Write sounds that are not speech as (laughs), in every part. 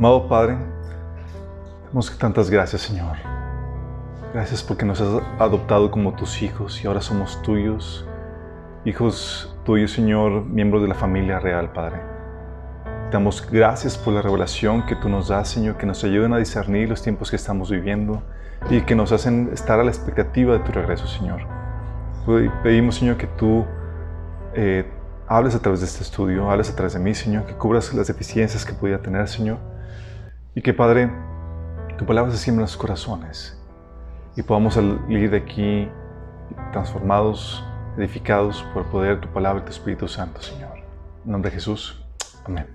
Amado Padre, damos tantas gracias, Señor. Gracias porque nos has adoptado como tus hijos y ahora somos tuyos, hijos tuyos, Señor, miembros de la familia real, Padre. Damos gracias por la revelación que tú nos das, Señor, que nos ayuden a discernir los tiempos que estamos viviendo y que nos hacen estar a la expectativa de tu regreso, Señor. Pedimos, Señor, que tú eh, hables a través de este estudio, hables a través de mí, Señor, que cubras las deficiencias que pudiera tener, Señor, y que, Padre, tu palabra se siembre en los corazones y podamos salir de aquí transformados, edificados por el poder de tu palabra y tu Espíritu Santo, Señor. En nombre de Jesús. Amén.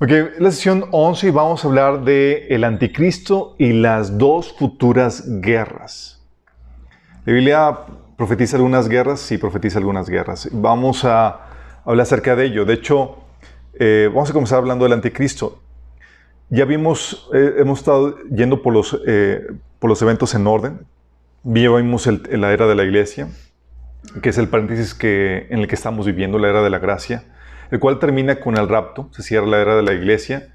Ok, la sesión 11 y vamos a hablar de el anticristo y las dos futuras guerras. La Biblia profetiza algunas guerras, y profetiza algunas guerras. Vamos a hablar acerca de ello. De hecho, eh, vamos a comenzar hablando del anticristo. Ya vimos, eh, hemos estado yendo por los, eh, por los eventos en orden. Ya vimos la era de la iglesia, que es el paréntesis que, en el que estamos viviendo, la era de la gracia, el cual termina con el rapto, se cierra la era de la iglesia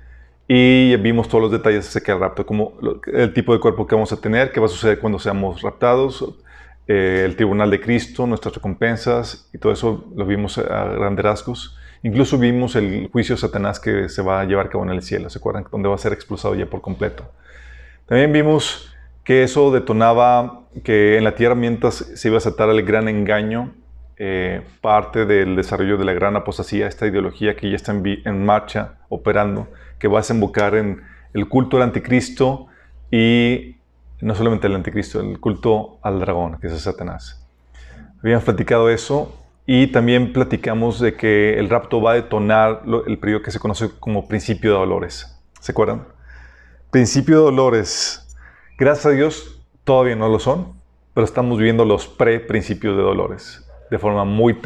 y vimos todos los detalles acerca del rapto, como el tipo de cuerpo que vamos a tener, qué va a suceder cuando seamos raptados, eh, el tribunal de Cristo, nuestras recompensas y todo eso lo vimos a grandes rasgos. Incluso vimos el juicio de Satanás que se va a llevar a cabo en el cielo, ¿se acuerdan? Donde va a ser expulsado ya por completo. También vimos que eso detonaba que en la tierra mientras se iba a aceptar el gran engaño, eh, parte del desarrollo de la gran apostasía, esta ideología que ya está en, en, marcha, operando, que va a desembocar en el culto al anticristo y no solamente el anticristo, el culto al dragón, que es Satanás. Habíamos platicado eso y también platicamos de que el rapto va a detonar el periodo que se conoce como principio de dolores. ¿Se acuerdan? Principio de dolores. Gracias a Dios todavía no lo son, pero estamos viviendo los pre-principios de dolores de forma muy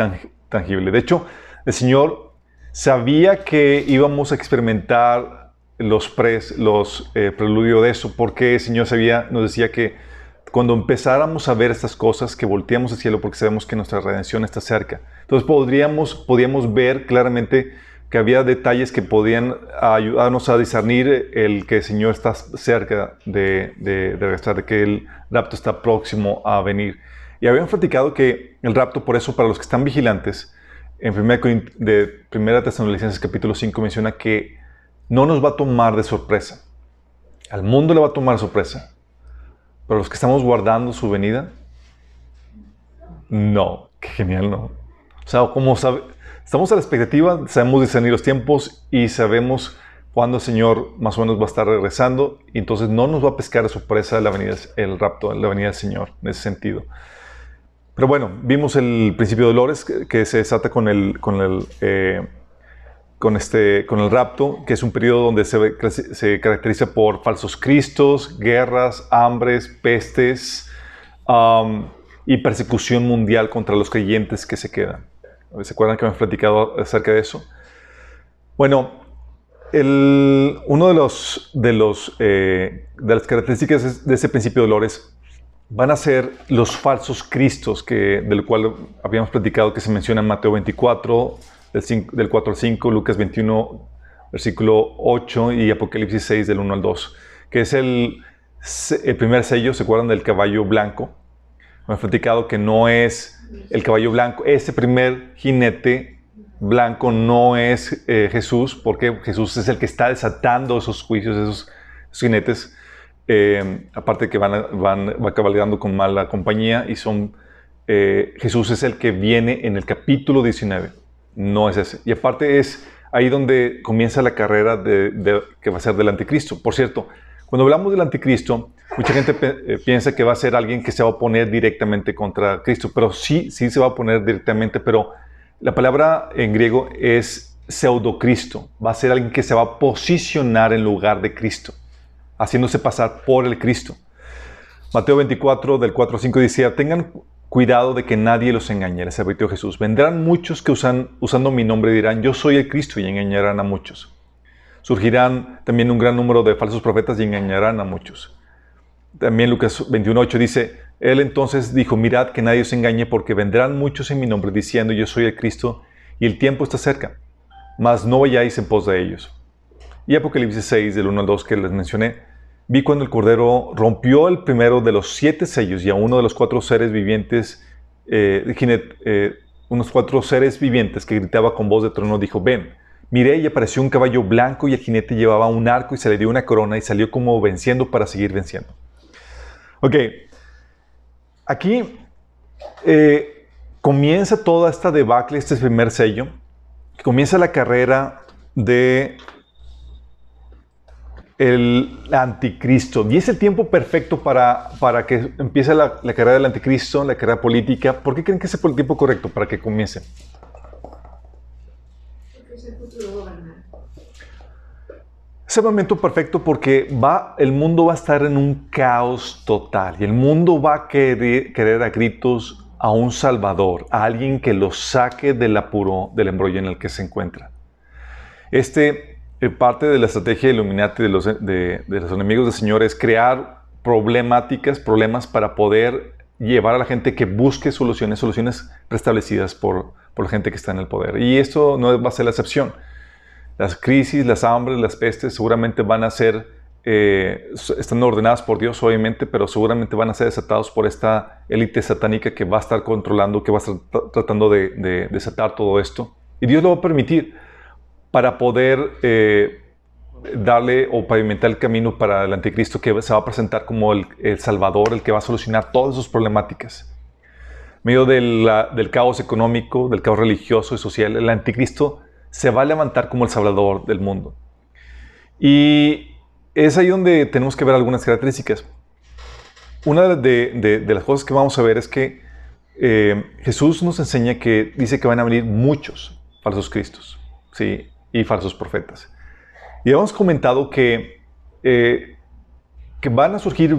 tangible. De hecho, el Señor sabía que íbamos a experimentar los, pres, los eh, preludios de eso, porque el Señor sabía, nos decía que cuando empezáramos a ver estas cosas, que volteamos al cielo porque sabemos que nuestra redención está cerca. Entonces podríamos, podíamos ver claramente que había detalles que podían ayudarnos a discernir el que el Señor está cerca de, de, de regresar, de que el rapto está próximo a venir. Y habíamos platicado que el rapto, por eso, para los que están vigilantes, en 1 de Primera Tesalonicenses capítulo 5 menciona que no nos va a tomar de sorpresa. Al mundo le va a tomar sorpresa. Pero los que estamos guardando su venida, no. Qué genial, ¿no? O sea, como sabe, estamos a la expectativa, sabemos discernir los tiempos y sabemos cuándo el Señor más o menos va a estar regresando. Entonces no nos va a pescar de sorpresa la venida, el rapto, la venida del Señor, en ese sentido. Pero bueno, vimos el principio de dolores que, se desata con el, con el eh, con, este, con el rapto, que es un periodo donde se, se caracteriza por falsos cristos, guerras, hambres, pestes y persecución mundial contra los creyentes que se quedan. ¿Se acuerdan que hemos platicado acerca de eso? Bueno, el, uno de, los, de, los, eh, de las características de ese principio de dolores van a ser los falsos cristos, que, del cual habíamos platicado que se menciona en Mateo 24, del, 4 al 5, Lucas 21, versículo 8 y Apocalipsis 6 del 1 al 2, que es el, primer sello, ¿se acuerdan del caballo blanco? Me he platicado que no es el caballo blanco, ese primer jinete blanco no es eh, Jesús, porque Jesús es el que está desatando esos juicios, esos, jinetes. Eh, aparte que van, van, cabalgando con mala compañía y son, eh, Jesús es el que viene en el capítulo 19 no es ese. Y aparte es ahí donde comienza la carrera de, que va a ser del anticristo. Por cierto, cuando hablamos del anticristo, mucha gente eh, piensa que va a ser alguien que se va a poner directamente contra Cristo, pero sí, sí se va a poner directamente, pero la palabra en griego es pseudocristo. Va a ser alguien que se va a posicionar en lugar de Cristo, haciéndose pasar por el Cristo. Mateo 24, del 4 al 5 dice, tengan Cuidado de que nadie los engañe, les advirtió Jesús. Vendrán muchos que usan, usando mi nombre dirán, yo soy el Cristo y engañarán a muchos. Surgirán también un gran número de falsos profetas y engañarán a muchos. También Lucas 21.8 dice, Él entonces dijo, mirad que nadie os engañe porque vendrán muchos en mi nombre diciendo, yo soy el Cristo y el tiempo está cerca, mas no vayáis en pos de ellos. Y Apocalipsis 6, del 1 al 2 que les mencioné, vi cuando el Cordero rompió el primero de los siete sellos y a uno de los cuatro seres vivientes, eh, eh, unos cuatro seres vivientes que gritaba con voz de trono, dijo, ven, miré y apareció un caballo blanco y el jinete llevaba un arco y se le dio una corona y salió como venciendo para seguir venciendo. Ok, aquí eh, comienza toda esta debacle, este primer sello, comienza la carrera de el anticristo. Y es el tiempo perfecto para, para que empiece la, carrera del anticristo, la carrera política. ¿Por qué creen que es el tiempo correcto para que comience? Es el momento perfecto porque va, el mundo va a estar en un caos total y el mundo va a querer, querer a gritos a un salvador, a alguien que lo saque del apuro, del embrollo en el que se encuentra. Este parte de la estrategia de Illuminati de los, de, los enemigos del Señor es crear problemáticas, problemas para poder llevar a la gente que busque soluciones, soluciones restablecidas por, por la gente que está en el poder. Y esto no va a ser la excepción. Las crisis, las hambres, las pestes seguramente van a ser, eh, están ordenadas por Dios obviamente, pero seguramente van a ser desatados por esta élite satánica que va a estar controlando, que va a estar tratando de, de desatar todo esto. Y Dios lo va a permitir para poder eh, darle o pavimentar el camino para el anticristo que se va a presentar como el, salvador, el que va a solucionar todas sus problemáticas. Medio del caos económico, del caos religioso y social, el anticristo se va a levantar como el salvador del mundo. Y es ahí donde tenemos que ver algunas características. Una de, las cosas que vamos a ver es que eh, Jesús nos enseña que dice que van a venir muchos falsos cristos. ¿sí? Y falsos profetas. Y hemos comentado que, eh, que van a surgir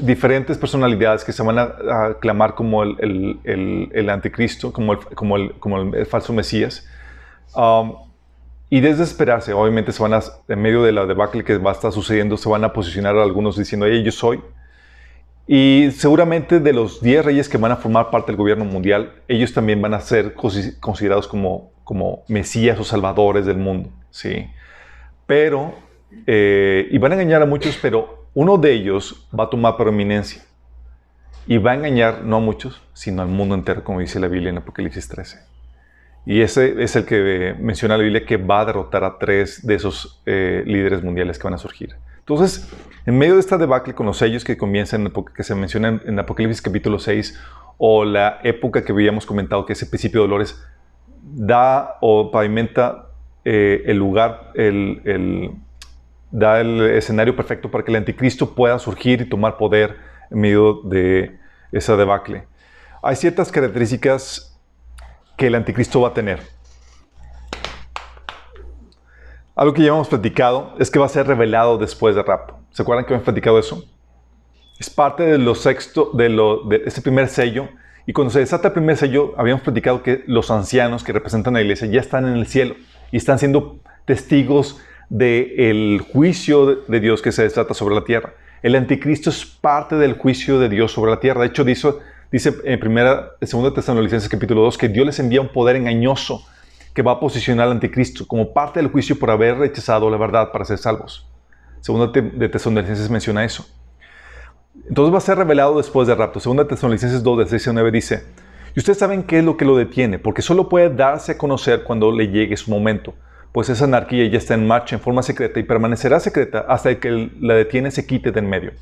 diferentes personalidades que se van a, aclamar clamar como el, el, el, anticristo, como el, como como el, falso Mesías. Um, y desde esperarse, obviamente se van a, en medio de la debacle que va a estar sucediendo, se van a posicionar algunos diciendo, hey, yo soy. Y seguramente de los 10 reyes que van a formar parte del gobierno mundial, ellos también van a ser considerados como como Mesías o Salvadores del mundo, ¿sí? Pero, eh, y van a engañar a muchos, pero uno de ellos va a tomar prominencia y va a engañar no a muchos, sino al mundo entero, como dice la Biblia en Apocalipsis 13. Y ese es el que menciona la Biblia que va a derrotar a tres de esos eh, líderes mundiales que van a surgir. Entonces, en medio de esta debacle con los sellos que comienzan, que se mencionan en Apocalipsis capítulo 6, o la época que habíamos comentado, que es el principio de dolores, da o pavimenta eh, el lugar, el, da el escenario perfecto para que el anticristo pueda surgir y tomar poder en medio de esa debacle. Hay ciertas características que el anticristo va a tener. Algo que ya hemos platicado es que va a ser revelado después del rapto. ¿Se acuerdan que hemos platicado eso? Es parte de lo sexto, de, lo, de ese primer sello y cuando se desata el primer sello, habíamos platicado que los ancianos que representan la iglesia ya están en el cielo y están siendo testigos del juicio de Dios que se desata sobre la tierra. El anticristo es parte del juicio de Dios sobre la tierra. De hecho, dice, dice en primera, segunda Tesalonicenses capítulo 2 que Dios les envía un poder engañoso que va a posicionar al anticristo como parte del juicio por haber rechazado la verdad para ser salvos. Segunda de Tesalonicenses menciona eso. Entonces va a ser revelado después del rapto. Segunda Tesalonicenses 2, de 6 a 9 dice, y ustedes saben qué es lo que lo detiene, porque solo puede darse a conocer cuando le llegue su momento, pues esa anarquía ya está en marcha en forma secreta y permanecerá secreta hasta que la detiene se quite de en medio.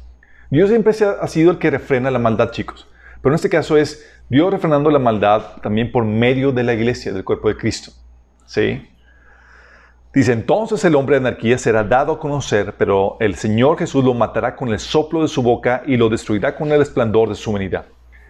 Dios siempre ha sido el que refrena la maldad, chicos. Pero en este caso es Dios refrenando la maldad también por medio de la iglesia, del cuerpo de Cristo. ¿Sí? Dice, entonces el hombre de anarquía será dado a conocer, pero el Señor Jesús lo matará con el soplo de su boca y lo destruirá con el esplendor de su venida.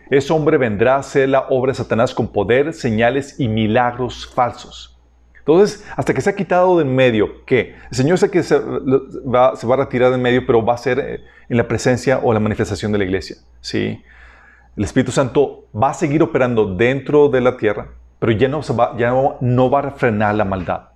Ese hombre vendrá a hacer la obra de Satanás con poder, señales y milagros falsos. Entonces, hasta que se ha quitado de en medio, que el Señor sé que se va, a retirar de en medio, pero va a ser eh, en la presencia o la manifestación de la iglesia. ¿sí? El Espíritu Santo va a seguir operando dentro de la tierra, pero ya no, va, ya no va a frenar la maldad.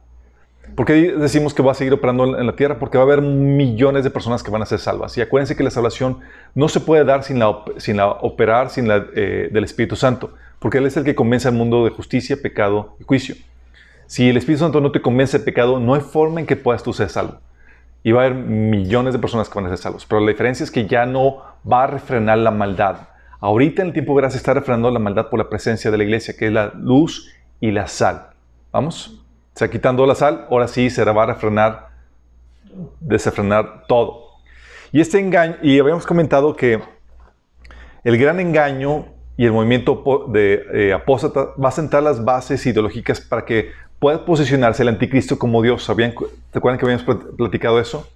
¿Por qué decimos que va a seguir operando en la tierra? Porque va a haber millones de personas que van a ser salvas. Y acuérdense que la salvación no se puede dar sin la, sin la operar sin la, eh, del Espíritu Santo, porque Él es el que convence al mundo de justicia, pecado y juicio. Si el Espíritu Santo no te convence de pecado, no hay forma en que puedas tú ser salvo. Y va a haber millones de personas que van a ser salvos. Pero la diferencia es que ya no va a refrenar la maldad. Ahorita en el tiempo de gracia está refrenando la maldad por la presencia de la iglesia, que es la luz y la sal. ¿Vamos? Se ha quitando la sal, ahora sí se va a refrenar, desafrenar todo. Y este engaño, y habíamos comentado que el gran engaño y el movimiento de eh, apóstata va a sentar las bases ideológicas para que pueda posicionarse el anticristo como Dios. ¿Sabían, ¿Te acuerdan que habíamos platicado eso?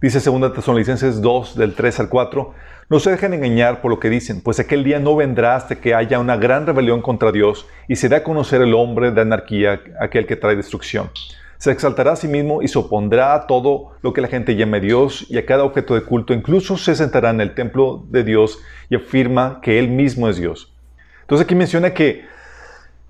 Dice 2 Tesalonicenses 2, del 3 al 4. No se dejen engañar por lo que dicen, pues aquel día no vendrá hasta que haya una gran rebelión contra Dios y se dé a conocer el hombre de anarquía, aquel que trae destrucción. Se exaltará a sí mismo y se opondrá a todo lo que la gente llame Dios y a cada objeto de culto. Incluso se sentará en el templo de Dios y afirma que Él mismo es Dios. Entonces aquí menciona que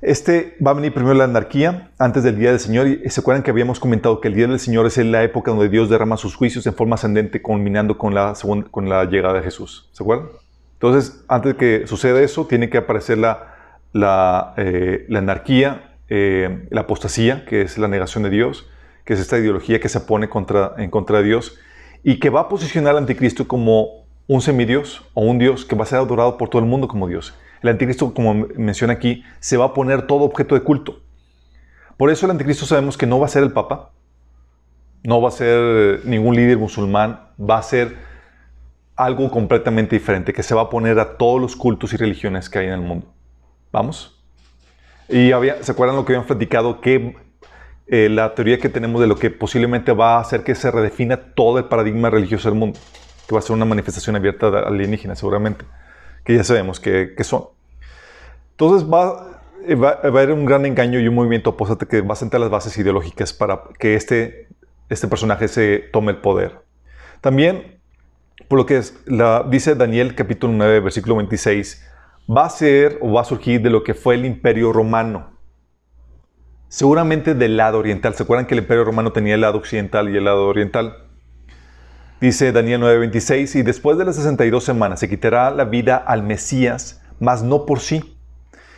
este va a venir primero la anarquía antes del día del Señor. Y se acuerdan que habíamos comentado que el día del Señor es la época donde Dios derrama sus juicios en forma ascendente, culminando con la, con la llegada de Jesús. ¿Se acuerdan? Entonces, antes que suceda eso, tiene que aparecer la, la, eh, anarquía, eh, la apostasía, que es la negación de Dios, que es esta ideología que se pone en contra de Dios y que va a posicionar al anticristo como un semidios o un Dios que va a ser adorado por todo el mundo como Dios. El anticristo, como menciona aquí, se va a poner todo objeto de culto. Por eso el anticristo sabemos que no va a ser el papa, no va a ser ningún líder musulmán, va a ser algo completamente diferente, que se va a poner a todos los cultos y religiones que hay en el mundo. ¿Vamos? Y había, ¿se acuerdan lo que habíamos platicado? Que eh, la teoría que tenemos de lo que posiblemente va a hacer que se redefina todo el paradigma religioso del mundo, que va a ser una manifestación abierta alienígena seguramente que ya sabemos que, son. Entonces va, va, a haber un gran engaño y un movimiento opuesto que va a sentar las bases ideológicas para que este, este personaje se tome el poder. También, por lo que es, dice Daniel capítulo 9, versículo 26, va a ser o va a surgir de lo que fue el imperio romano. Seguramente del lado oriental. ¿Se acuerdan que el imperio romano tenía el lado occidental y el lado oriental? Dice Daniel 9:26, y después de las 62 semanas se quitará la vida al Mesías, mas no por sí.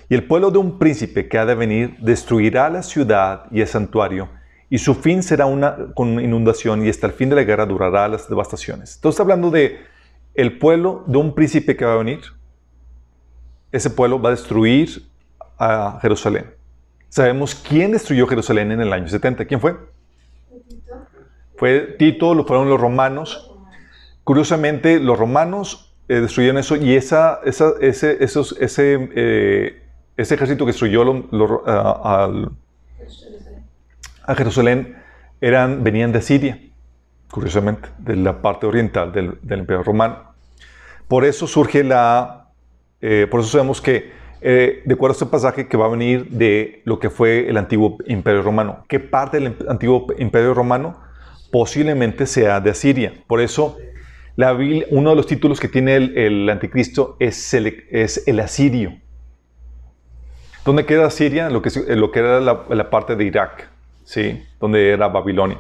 Y el pueblo de un príncipe que ha de venir destruirá la ciudad y el santuario, y su fin será una con inundación, y hasta el fin de la guerra durará las devastaciones. Entonces hablando de el pueblo de un príncipe que va a venir. Ese pueblo va a destruir a Jerusalén. Sabemos quién destruyó Jerusalén en el año 70. ¿Quién fue? Fue Tito, lo fueron los romanos. Curiosamente, los romanos eh, destruyeron eso y esa, ese, ese, eh, ese, ejército que destruyó a, Jerusalén eran, venían de Siria, curiosamente, de la parte oriental del, Imperio Romano. Por eso surge la... Eh, por eso sabemos que, de acuerdo a este pasaje, que va a venir de lo que fue el antiguo Imperio Romano. ¿Qué parte del antiguo Imperio Romano? Posiblemente sea de Asiria. Por eso, la uno de los títulos que tiene el, anticristo es el, asirio. ¿Dónde queda Asiria? Lo que, lo que era la, parte de Irak, ¿sí? donde era Babilonia.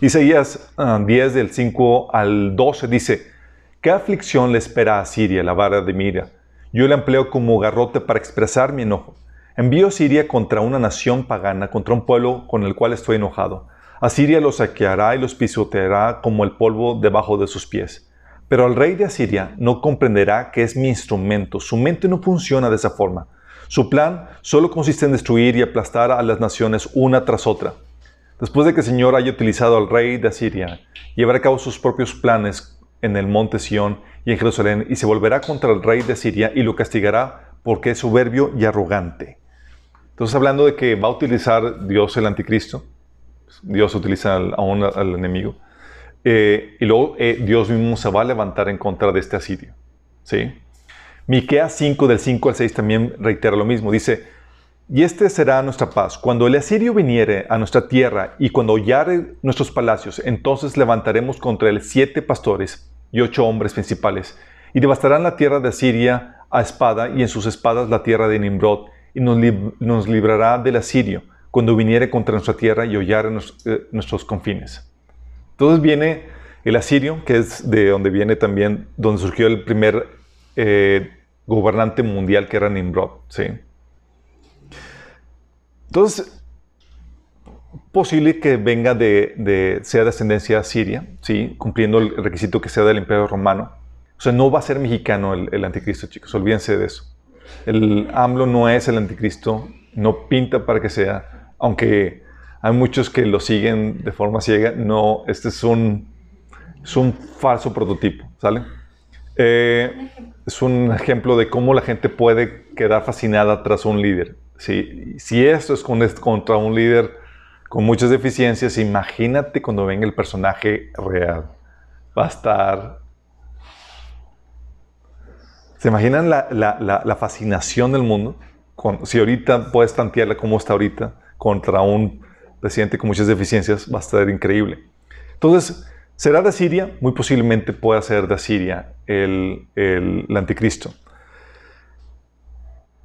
Isaías 10 ah, del 5 al 12 dice, ¿qué aflicción le espera a Siria, la vara de mira? Yo la empleo como garrote para expresar mi enojo. Envío Siria contra una nación pagana, contra un pueblo con el cual estoy enojado. Asiria los saqueará y los pisoteará como el polvo debajo de sus pies. Pero el rey de Asiria no comprenderá que es mi instrumento. Su mente no funciona de esa forma. Su plan solo consiste en destruir y aplastar a las naciones una tras otra. Después de que el Señor haya utilizado al rey de Asiria, llevará a cabo sus propios planes en el monte Sión y en Jerusalén y se volverá contra el rey de Asiria y lo castigará porque es soberbio y arrogante. Entonces hablando de que va a utilizar Dios el anticristo, Dios utiliza al, al enemigo. Eh, y luego eh, Dios mismo se va a levantar en contra de este asirio. ¿sí? Miqueas 5 del 5 al 6 también reitera lo mismo. Dice, y este será nuestra paz. Cuando el asirio viniere a nuestra tierra y cuando hollare nuestros palacios, entonces levantaremos contra él siete pastores y ocho hombres principales, y devastarán la tierra de Asiria a espada, y en sus espadas la tierra de Nimrod, y nos librará del asirio cuando viniere contra nuestra tierra y hollar eh, nuestros confines. Entonces viene el asirio, que es de donde viene también, donde surgió el primer eh, gobernante mundial que era Nimrod. ¿sí? Entonces, posible que venga de, de sea de ascendencia siria, ¿sí? cumpliendo el requisito que sea del Imperio Romano. O sea, no va a ser mexicano el, el anticristo, chicos, olvídense de eso. El AMLO no es el anticristo, no pinta para que sea, aunque hay muchos que lo siguen de forma ciega, no, este es un, es un falso prototipo, ¿sale? Eh, es un ejemplo de cómo la gente puede quedar fascinada tras un líder. Si, si esto es contra un líder con muchas deficiencias, imagínate cuando venga el personaje real. Va a estar... ¿Se imaginan la, la, la, fascinación del mundo? Con, si ahorita puedes tantearla como está ahorita contra un presidente con muchas deficiencias, va a estar increíble. Entonces, ¿será de Siria? Muy posiblemente pueda ser de Siria el, el, el anticristo.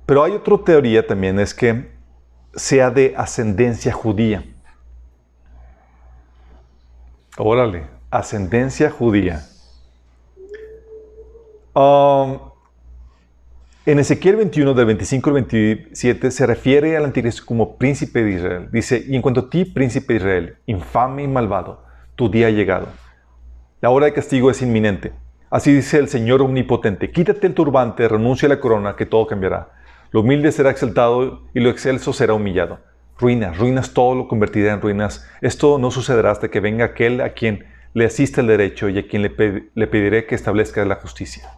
Pero hay otra teoría también, es que sea de ascendencia judía. Órale, ascendencia judía. Um, en Ezequiel 21, del 25 al 27, se refiere al anticristo como príncipe de Israel. Dice, y en cuanto a ti, príncipe de Israel, infame y malvado, tu día ha llegado. La hora de castigo es inminente. Así dice el Señor omnipotente, quítate el turbante, renuncia a la corona, que todo cambiará. Lo humilde será exaltado y lo excelso será humillado. Ruinas, ruinas, todo lo convertirá en ruinas. Esto no sucederá hasta que venga aquel a quien le asiste el derecho y a quien le, pediré que establezca la justicia.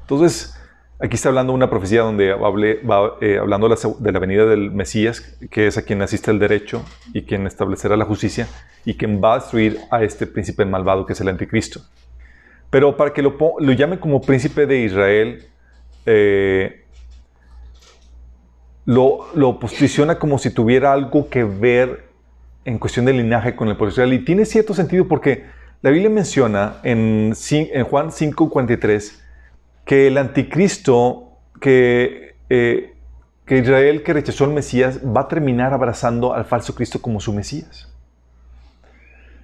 Entonces, aquí está hablando una profecía donde va eh, hablando de la venida del Mesías, que es a quien asiste el derecho y quien establecerá la justicia y quien va a destruir a este príncipe malvado que es el anticristo. Pero para que lo, lo llame como príncipe de Israel, eh, lo, posiciona como si tuviera algo que ver en cuestión de linaje con el pueblo Y tiene cierto sentido porque la Biblia menciona en, en Juan 5:43 que el anticristo, que, eh, que Israel que rechazó al Mesías, va a terminar abrazando al falso Cristo como su Mesías.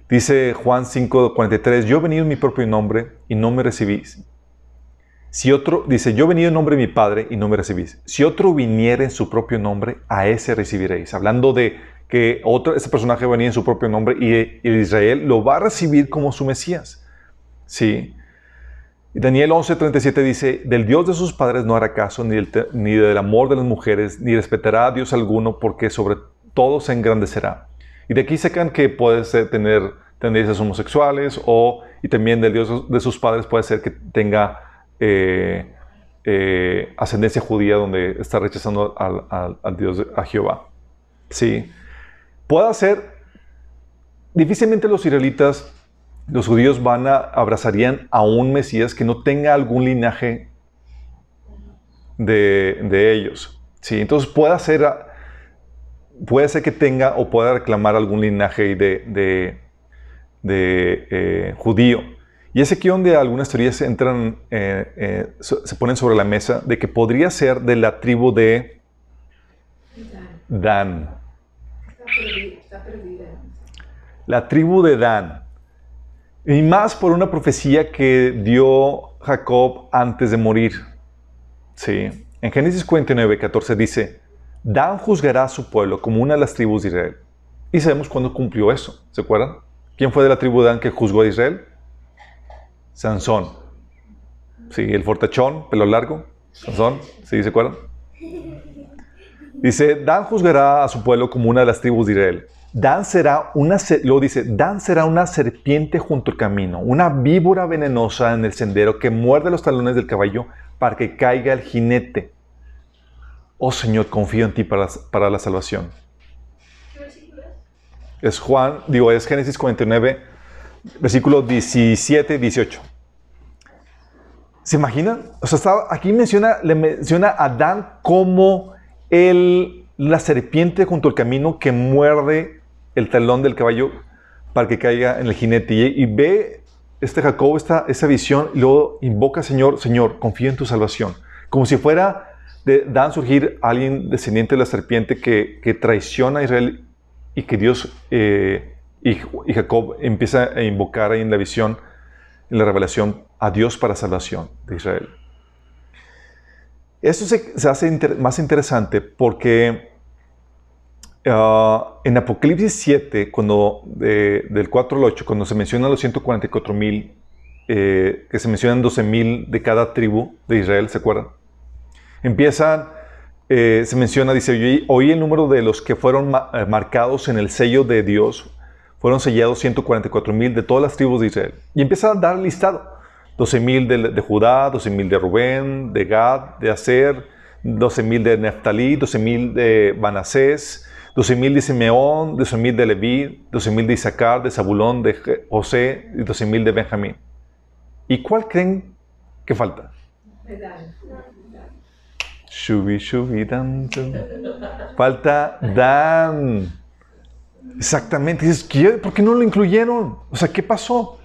Dice Juan 5:43, yo he venido en mi propio nombre y no me recibís. Si otro, dice, yo he venido en nombre de mi Padre y no me recibís. Si otro viniera en su propio nombre, a ese recibiréis. Hablando de que otro, ese personaje venía en su propio nombre y, Israel lo va a recibir como su Mesías. Sí. Y Daniel 11:37 dice, del Dios de sus padres no hará caso, ni del, ni del amor de las mujeres, ni respetará a Dios alguno, porque sobre todo se engrandecerá. Y de aquí sacan que puede ser tener tendencias homosexuales o, y también del Dios de sus padres puede ser que tenga eh, eh, ascendencia judía donde está rechazando al, Dios, a Jehová. Sí. Puede ser, difícilmente los israelitas, los judíos van a, abrazarían a un Mesías que no tenga algún linaje de, ellos. Sí, entonces puede ser, puede ser que tenga o pueda reclamar algún linaje de, de, de eh, judío. Y es aquí donde algunas teorías entran, eh, eh, se ponen sobre la mesa de que podría ser de la tribu de Dan. Está perdida. La tribu de Dan. Y más por una profecía que dio Jacob antes de morir. Sí. En Génesis 49, 14 dice, Dan juzgará a su pueblo como una de las tribus de Israel. Y sabemos cuándo cumplió eso. ¿Se acuerdan? ¿Quién fue de la tribu de Dan que juzgó a Israel? Sansón. Sí, el fortachón, pelo largo. Sansón, ¿sí se acuerdan? Dice, Dan juzgará a su pueblo como una de las tribus de Israel. Dan será una, luego dice, Dan será una serpiente junto al camino, una víbora venenosa en el sendero que muerde los talones del caballo para que caiga el jinete. Oh Señor, confío en ti para, para la salvación. Es Juan, digo, es Génesis 49, versículo 17 y 18. ¿Se imaginan? O sea, aquí menciona, le menciona a Adán como el, la serpiente junto al camino que muerde el talón del caballo para que caiga en el jinete. Y, ve este Jacob esta, esa visión y luego invoca, Señor, Señor, confío en tu salvación. Como si fuera de Dan surgir alguien descendiente de la serpiente que, que traiciona a Israel y que Dios eh, y, Jacob empieza a invocar ahí en la visión, en la revelación, a Dios para salvación de Israel. Esto se, hace más interesante porque ah, en Apocalipsis 7, cuando, del 4 al 8, cuando se mencionan los 144 mil, eh, que se mencionan 12 mil de cada tribu de Israel, ¿se acuerdan? Empiezan, eh, se menciona, dice, oí el número de los que fueron eh, marcados en el sello de Dios, fueron sellados 144 mil de todas las tribus de Israel. Y empieza a dar listado. 12 mil de, de, Judá, 12 mil de Rubén, de Gad, de Aser, 12 mil de Neftalí, 12 mil de Banasés, 12 mil de Simeón, 12 mil de Leví, 12 mil de Isaacar, de Zabulón, de José y 12 mil de Benjamín. ¿Y cuál creen que falta? Shubi, shubi, dan, Falta Dan. Exactamente. Dices, ¿por qué no lo incluyeron? O sea, ¿qué pasó?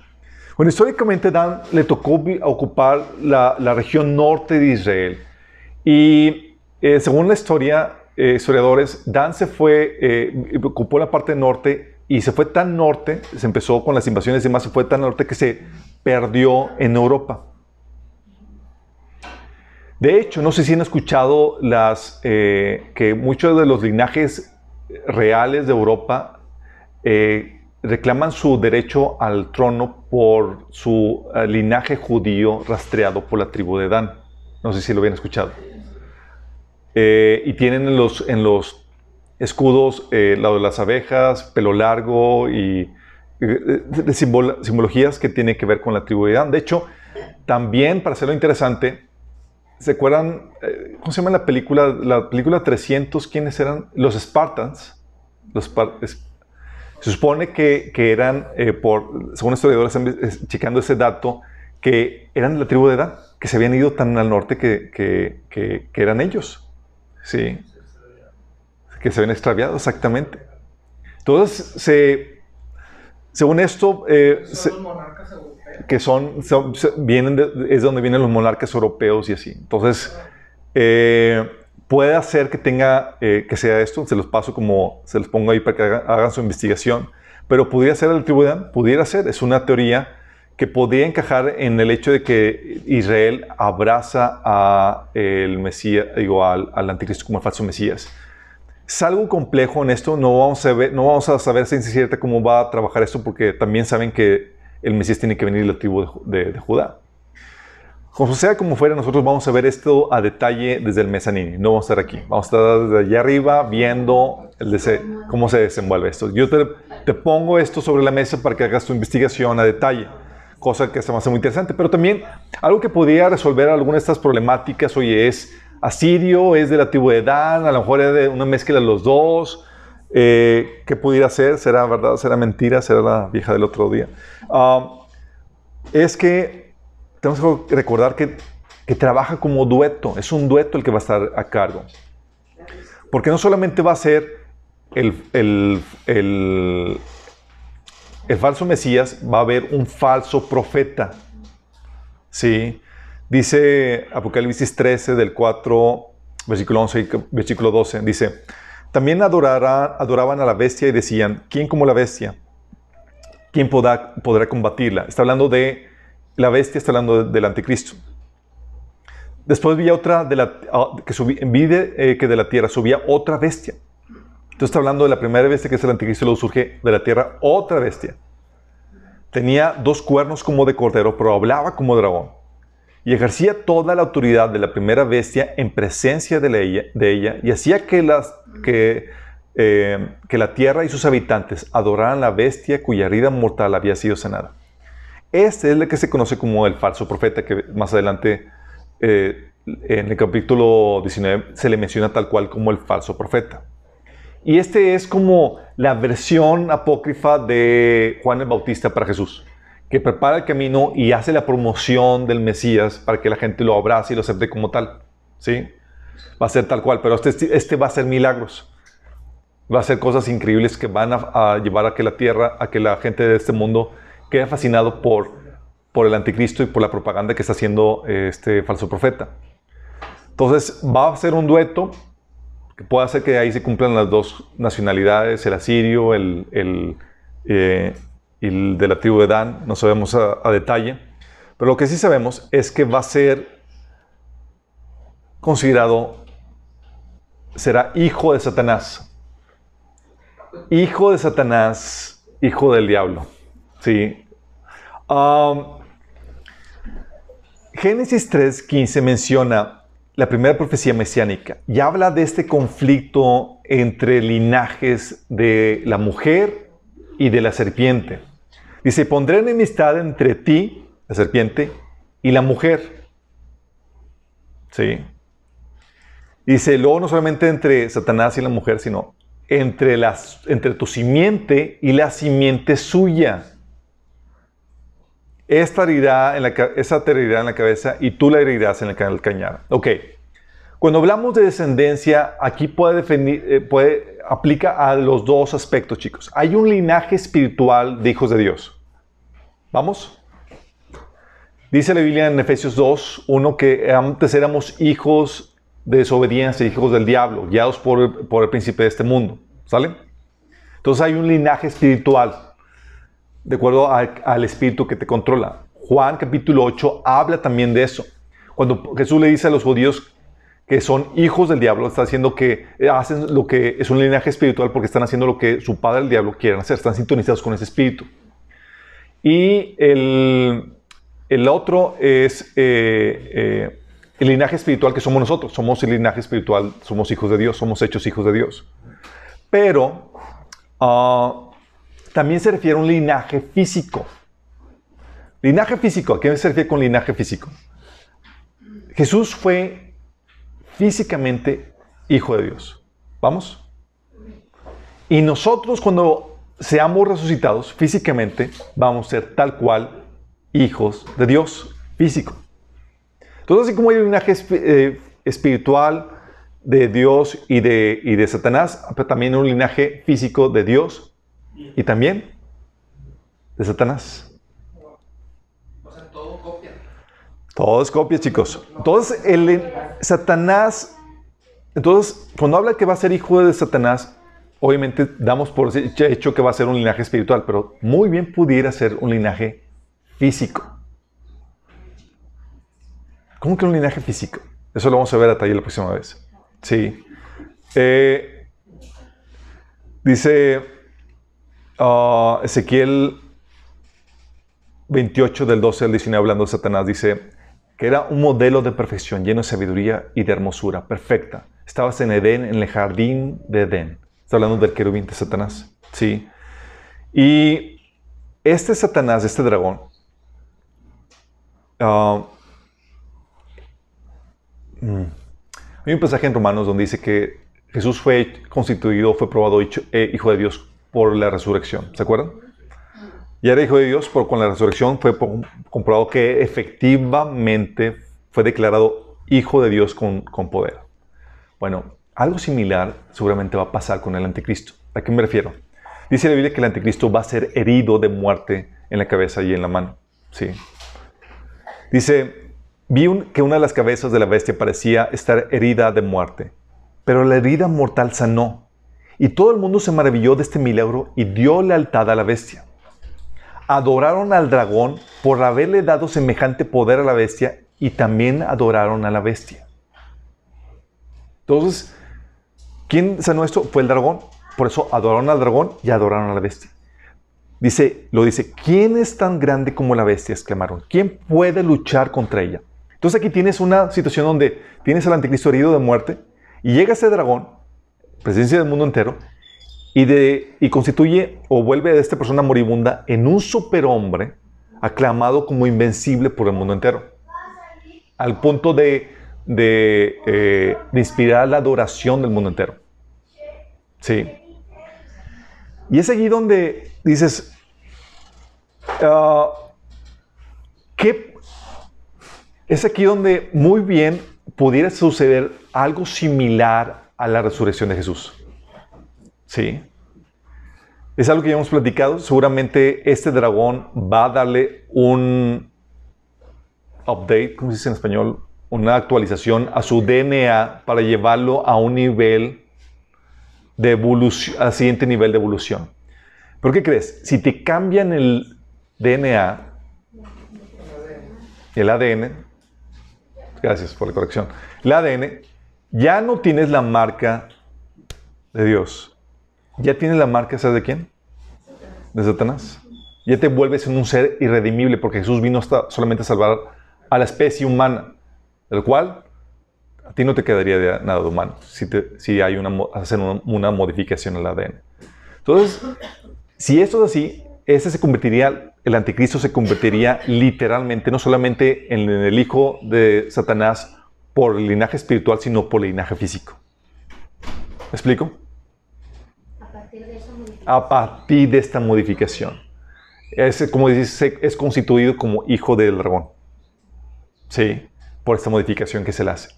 Bueno, históricamente Dan le tocó ocupar la, la región norte de Israel. Y eh, según la historia, eh, historiadores, Dan se fue, eh, ocupó la parte norte y se fue tan norte, se empezó con las invasiones y demás, se fue tan norte que se perdió en Europa. De hecho, no sé si han escuchado las, que muchos de los linajes reales de Europa reclaman su derecho al trono por su linaje judío rastreado por la tribu de Dan. No sé si lo habían escuchado. Eh, y tienen en los, en los escudos eh, de las abejas, pelo largo y eh, de, simbologías que tienen que ver con la tribu de Dan. De hecho, también, para hacerlo interesante, ¿se acuerdan? Eh, ¿Cómo se llama la película? La película 300, ¿quiénes eran? Los Spartans. Los se supone que, que eran, por, según historiadores, checando ese dato, que eran la tribu de Dan, que se habían ido tan al norte que, que, que eran ellos. Sí. Que se ven extraviados, exactamente. Entonces, se, según esto, eh, son los monarcas europeos. que son, vienen es donde vienen los monarcas europeos y así. Entonces, eh, puede hacer que tenga, eh, que sea esto, se los paso como, se los pongo ahí para que hagan, su investigación, pero pudiera ser el tribunal, pudiera ser, es una teoría que podría encajar en el hecho de que Israel abraza a Mesías, digo, al, anticristo como el falso Mesías. Es algo complejo en esto, no vamos a, saber si cierta cómo va a trabajar esto, porque también saben que el Mesías tiene que venir de la tribu de, Judá. Como sea como fuera, nosotros vamos a ver esto a detalle desde el mezanini. No vamos a estar aquí. Vamos a estar desde allá arriba viendo cómo se desenvuelve esto. Yo te pongo esto sobre la mesa para que hagas tu investigación a detalle cosa que se me hace muy interesante. Pero también algo que podría resolver alguna de estas problemáticas, oye, es asirio, es de la Dan, a lo mejor es de una mezcla de los dos. Eh, ¿Qué pudiera ser? ¿Será verdad? ¿Será mentira? ¿Será la vieja del otro día? Um, es que tenemos que recordar que, que trabaja como dueto, es un dueto el que va a estar a cargo. Porque no solamente va a ser el, el, el, el falso Mesías, va a haber un falso profeta. ¿Sí? Dice Apocalipsis 13 del 4, versículo 11 y versículo 12, dice, también adoraban a la bestia y decían, ¿quién como la bestia? ¿Quién podrá, podrá combatirla? Está hablando de la bestia, está hablando del anticristo. Después vi otra de la, ah, que subí, eh, que de la tierra subía otra bestia Entonces está hablando de la primera bestia que es el anticristo, luego surge de la tierra otra bestia. Tenía dos cuernos como de cordero, pero hablaba como dragón. Y ejercía toda la autoridad de la primera bestia en presencia de, ella, de ella, y hacía que, las, que, eh, que la tierra y sus habitantes adoraran la bestia cuya herida mortal había sido sanada. Este es el que se conoce como el falso profeta, que más adelante eh, en el capítulo 19 se le menciona tal cual como el falso profeta. Y este es como la versión apócrifa de Juan el Bautista para Jesús, que prepara el camino y hace la promoción del Mesías para que la gente lo abrace y lo acepte como tal. ¿Sí? Va a ser tal cual, pero este, este va a ser milagros. Va a ser cosas increíbles que van a, llevar a que la tierra, a que la gente de este mundo quede fascinado por, por el anticristo y por la propaganda que está haciendo este falso profeta. Entonces va a ser un dueto que puede hacer que ahí se cumplan las dos nacionalidades, el asirio, el, el, eh, el de la tribu de Dan, no sabemos a, detalle, pero lo que sí sabemos es que va a ser considerado, será hijo de Satanás. hijo de Satanás, hijo del diablo. Sí. Um, Génesis 3.15 menciona la primera profecía mesiánica y habla de este conflicto entre linajes de la mujer y de la serpiente. Dice, pondré enemistad entre ti, la serpiente, y la mujer. Sí. Dice, luego no solamente entre Satanás y la mujer, sino entre, las, entre tu simiente y la simiente suya. Esta herirá en la, esa te herirá en la cabeza y tú la herirás en el cañar. Ok. Cuando hablamos de descendencia, aquí puede, definir, eh, a los dos aspectos, chicos. Hay un linaje espiritual de hijos de Dios. ¿Vamos? Dice la Biblia en Efesios 2, 1, que antes éramos hijos de desobediencia, hijos del diablo, guiados por, por el príncipe de este mundo. ¿Sale? Entonces hay un linaje espiritual, de acuerdo al espíritu que te controla. Juan capítulo 8 habla también de eso. Cuando Jesús le dice a los judíos que son hijos del diablo, está haciendo que eh, hacen lo que es un linaje espiritual porque están haciendo lo que su padre el diablo quiere hacer, están sintonizados con ese espíritu. Y el, el otro es eh, eh, el linaje espiritual que somos nosotros, somos el linaje espiritual, somos hijos de Dios, somos hechos hijos de Dios. Pero ah, también se refiere a un linaje físico. Linaje físico, ¿a qué se refiere con linaje físico? Jesús fue físicamente hijo de Dios. ¿Vamos? Y nosotros cuando seamos resucitados físicamente, vamos a ser tal cual hijos de Dios físico. Entonces, así como hay un linaje eh, espiritual de Dios y de, y de Satanás, pero también un linaje físico de Dios y también de Satanás. Todo es copia, chicos. Entonces, el, Satanás, entonces, cuando habla que va a ser hijo de Satanás, obviamente damos por hecho que va a ser un linaje espiritual, pero muy bien pudiera ser un linaje físico. ¿Cómo que un linaje físico? Eso lo vamos a ver a detalle la próxima vez. Sí. Eh, dice uh, Ezequiel 28 del 12 al 19 hablando de Satanás, dice, que era un modelo de perfección, lleno de sabiduría y de hermosura, perfecta. Estabas en Edén, en el jardín de Edén. Está hablando del querubín de Satanás. Sí. Y este Satanás, este dragón, uh, hay un pasaje en Romanos donde dice que Jesús fue constituido, fue probado eh, hijo de Dios por la resurrección. ¿Se acuerdan? Y era hijo de Dios, pero con la resurrección fue comprobado que efectivamente fue declarado hijo de Dios con, poder. Bueno, algo similar seguramente va a pasar con el anticristo. ¿A qué me refiero? Dice la Biblia que el anticristo va a ser herido de muerte en la cabeza y en la mano. Sí. Dice, vi que una de las cabezas de la bestia parecía estar herida de muerte, pero la herida mortal sanó. Y todo el mundo se maravilló de este milagro y dio lealtad a la bestia adoraron al dragón por haberle dado semejante poder a la bestia y también adoraron a la bestia. Entonces, ¿quién sanó esto? Fue el dragón. Por eso adoraron al dragón y adoraron a la bestia. Dice, lo dice, ¿quién es tan grande como la bestia? exclamaron. ¿Quién puede luchar contra ella? Entonces aquí tienes una situación donde tienes al anticristo herido de muerte y llega ese dragón, presencia del mundo entero, y, de, y constituye o vuelve a esta persona moribunda en un superhombre aclamado como invencible por el mundo entero. Al punto de, de, eh, inspirar la adoración del mundo entero. Sí. Y es allí donde dices, uh, ¿qué? Es aquí donde muy bien pudiera suceder algo similar a la resurrección de Jesús. Sí. Es algo que ya hemos platicado. Seguramente este dragón va a darle un update, ¿cómo se dice en español? Una actualización a su DNA para llevarlo a un nivel de evolución, al siguiente nivel de evolución. ¿Por qué crees? Si te cambian el DNA, el ADN, gracias por la corrección, el ADN, ya no tienes la marca de Dios ya tienes la marca, ¿sabes de quién? De Satanás. Ya te vuelves en un ser irredimible porque Jesús vino hasta solamente a salvar a la especie humana, el cual a ti no te quedaría nada de humano si, si hay una, hacer una, modificación al ADN. Entonces, si esto es así, ese se convertiría, el anticristo se convertiría literalmente, no solamente en el hijo de Satanás por el linaje espiritual, sino por el linaje físico. ¿Me explico? A partir de, esa a partir de esta modificación. Es, como dice, es constituido como hijo del dragón. Sí, por esta modificación que se le hace.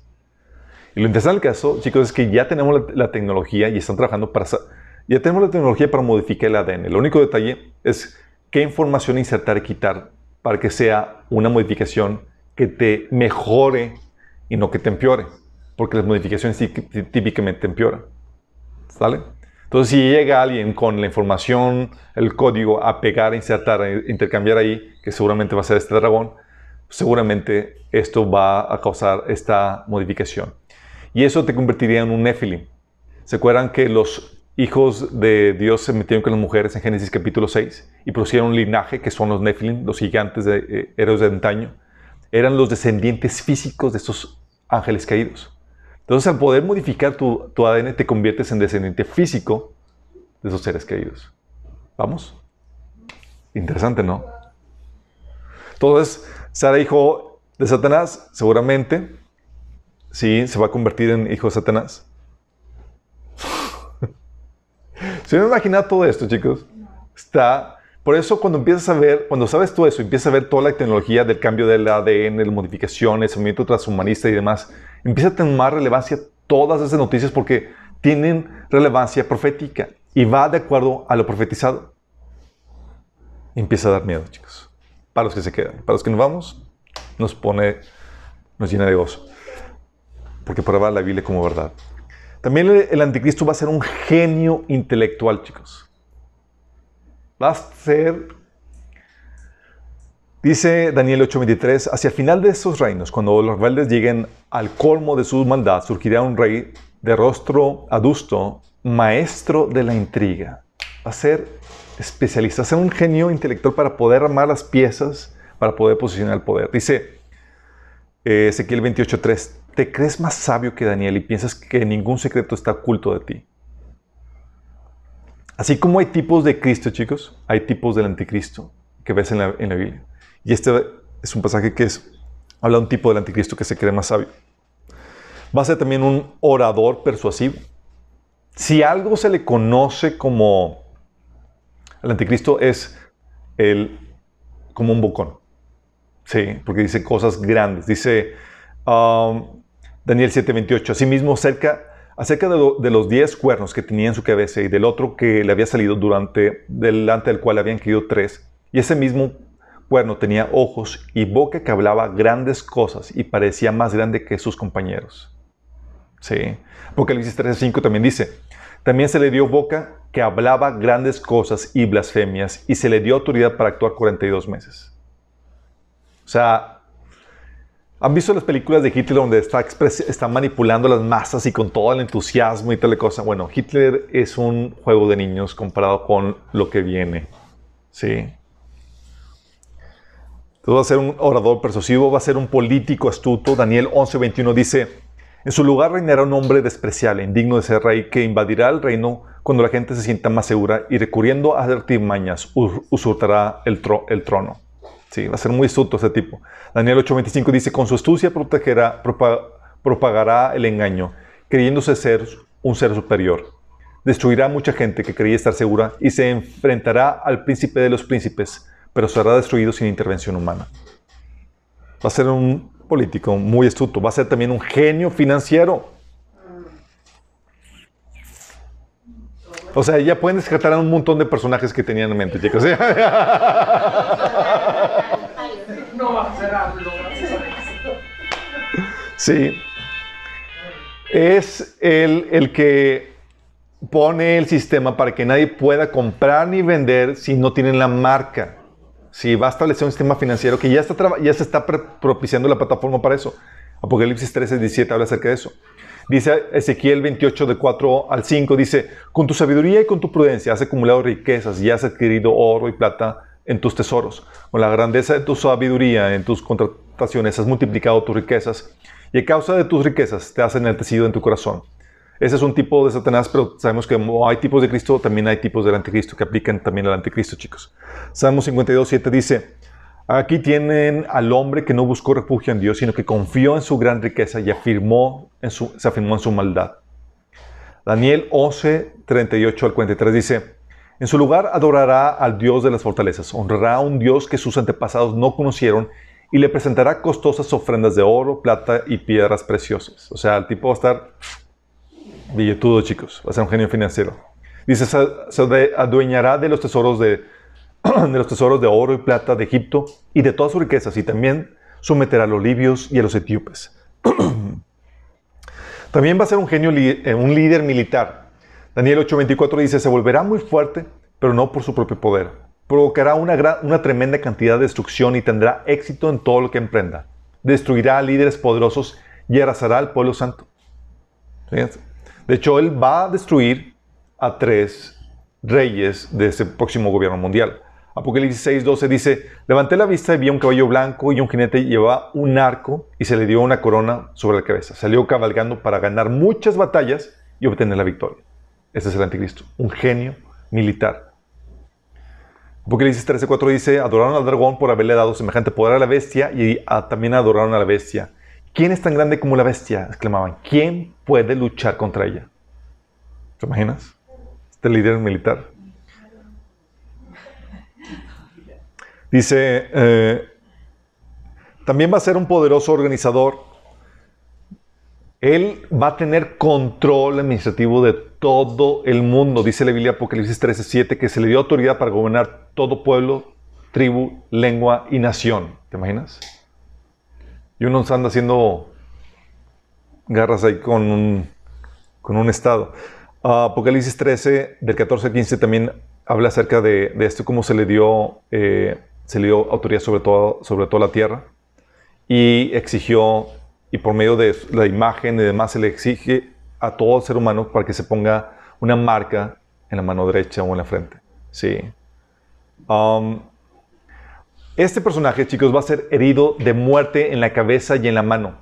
Y lo interesante del caso, chicos, es que ya tenemos la, tecnología y están trabajando para... Ya tenemos la tecnología para modificar el ADN. El único detalle es qué información insertar y quitar para que sea una modificación que te mejore y no que te empeore. Porque las modificaciones típicamente empeoran. ¿Sale? Entonces, si llega alguien con la información, el código a pegar, insertar, intercambiar ahí, que seguramente va a ser este dragón, seguramente esto va a causar esta modificación. Y eso te convertiría en un Nephilim. ¿Se acuerdan que los hijos de Dios se metieron con las mujeres en Génesis capítulo 6 y producieron un linaje que son los Nephilim, los gigantes de eh, héroes de antaño? Eran los descendientes físicos de estos ángeles caídos. Entonces, al poder modificar tu, ADN, te conviertes en descendiente físico de esos seres caídos. ¿Vamos? Interesante, ¿no? Entonces, Sara, hijo de Satanás, seguramente, sí, se va a convertir en hijo de Satanás. (laughs) ¿Se me imagina todo esto, chicos? Está. Por eso, cuando empiezas a ver, cuando sabes todo eso, empiezas a ver toda la tecnología del cambio del ADN, de modificaciones, el movimiento transhumanista y demás, empieza a tener más relevancia todas esas noticias porque tienen relevancia profética y va de acuerdo a lo profetizado. empieza a dar miedo, chicos. Para los que se quedan. Para los que nos vamos, nos pone, nos llena de gozo. Porque prueba la Biblia como verdad. También el anticristo va a ser un genio intelectual, chicos. Va a ser Dice Daniel 8:23, hacia el final de esos reinos, cuando los rebeldes lleguen al colmo de su maldad, surgirá un rey de rostro adusto, maestro de la intriga. Va a ser especialista, va a ser un genio intelectual para poder armar las piezas, para poder posicionar el poder. Dice eh, Ezequiel 28:3, ¿te crees más sabio que Daniel y piensas que ningún secreto está oculto de ti? Así como hay tipos de Cristo, chicos, hay tipos del anticristo que ves en la, en la Biblia. Y este es un pasaje que es, habla de un tipo del anticristo que se cree más sabio. Va a ser también un orador persuasivo. Si algo se le conoce como el anticristo es el, como un bocón. Sí, porque dice cosas grandes. Dice um, Daniel 7:28, asimismo acerca, acerca de, los diez cuernos que tenía en su cabeza y del otro que le había salido durante, delante del cual habían caído tres, y ese mismo cuerno tenía ojos y boca que hablaba grandes cosas y parecía más grande que sus compañeros. Sí. Apocalipsis 13:5 también dice, también se le dio boca que hablaba grandes cosas y blasfemias y se le dio autoridad para actuar 42 meses. O sea, ¿han visto las películas de Hitler donde está, está manipulando las masas y con todo el entusiasmo y tal cosa? Bueno, Hitler es un juego de niños comparado con lo que viene. Sí. Entonces va a ser un orador persuasivo, va a ser un político astuto. Daniel 11:21 dice, en su lugar reinará un hombre despreciable, indigno de ser rey, que invadirá el reino cuando la gente se sienta más segura y recurriendo a artimañas usurtará el, trono. Sí, va a ser muy astuto ese tipo. Daniel 8:25 dice, con su astucia propagará el engaño, creyéndose ser un ser superior. Destruirá a mucha gente que creía estar segura y se enfrentará al príncipe de los príncipes pero será destruido sin intervención humana. Va a ser un político muy astuto, va a ser también un genio financiero. O sea, ya pueden descartar a un montón de personajes que tenían en mente, chicos. (laughs) Sí. Es el, el que pone el sistema para que nadie pueda comprar ni vender si no tienen la marca si va a establecer un sistema financiero que ya, está ya se está propiciando la plataforma para eso. Apocalipsis 13, 17 habla acerca de eso. Dice Ezequiel 28, de 4 al 5, dice, con tu sabiduría y con tu prudencia has acumulado riquezas y has adquirido oro y plata en tus tesoros. Con la grandeza de tu sabiduría en tus contrataciones has multiplicado tus riquezas y a causa de tus riquezas te has enaltecido en tu corazón. Ese es un tipo de Satanás, pero sabemos que como hay tipos de Cristo, también hay tipos del anticristo que aplican también al anticristo, chicos. Salmo 52, 7 dice, aquí tienen al hombre que no buscó refugio en Dios, sino que confió en su gran riqueza y afirmó en su, se afirmó en su maldad. Daniel 11, 38 al 43 dice, en su lugar adorará al Dios de las fortalezas, honrará a un Dios que sus antepasados no conocieron y le presentará costosas ofrendas de oro, plata y piedras preciosas. O sea, el tipo va a estar billetudo, chicos. Va a ser un genio financiero. Dice, se, adueñará de los tesoros (clears throat) de, los tesoros de oro y plata de Egipto y de todas sus riquezas y también someterá a los libios y a los etíopes. (clears throat) también va a ser un genio, eh, un líder militar. Daniel 8:24 dice, se volverá muy fuerte, pero no por su propio poder. Provocará una, tremenda cantidad de destrucción y tendrá éxito en todo lo que emprenda. Destruirá a líderes poderosos y arrasará al pueblo santo. De hecho, él va a destruir a tres reyes de ese próximo gobierno mundial. Apocalipsis 6, 12 dice, levanté la vista y vi un caballo blanco y un jinete llevaba un arco y se le dio una corona sobre la cabeza. Salió cabalgando para ganar muchas batallas y obtener la victoria. Ese es el anticristo, un genio militar. Apocalipsis 13, 4 dice, adoraron al dragón por haberle dado semejante poder a la bestia y también adoraron a la bestia ¿Quién es tan grande como la bestia? exclamaban. ¿Quién puede luchar contra ella? ¿Te imaginas? Este líder militar. Dice, eh, también va a ser un poderoso organizador. Él va a tener control administrativo de todo el mundo. Dice la Biblia Apocalipsis 13:7 que se le dio autoridad para gobernar todo pueblo, tribu, lengua y nación. ¿Te imaginas? Y uno anda haciendo garras ahí con un, con un estado. Apocalipsis 13, del 14 al 15, también habla acerca de, de esto, cómo se le dio, eh, se le dio autoridad sobre, todo, sobre toda la tierra y exigió, y por medio de la imagen y demás, se le exige a todo ser humano para que se ponga una marca en la mano derecha o en la frente. Sí. Um, este personaje, chicos, va a ser herido de muerte en la cabeza y en la mano.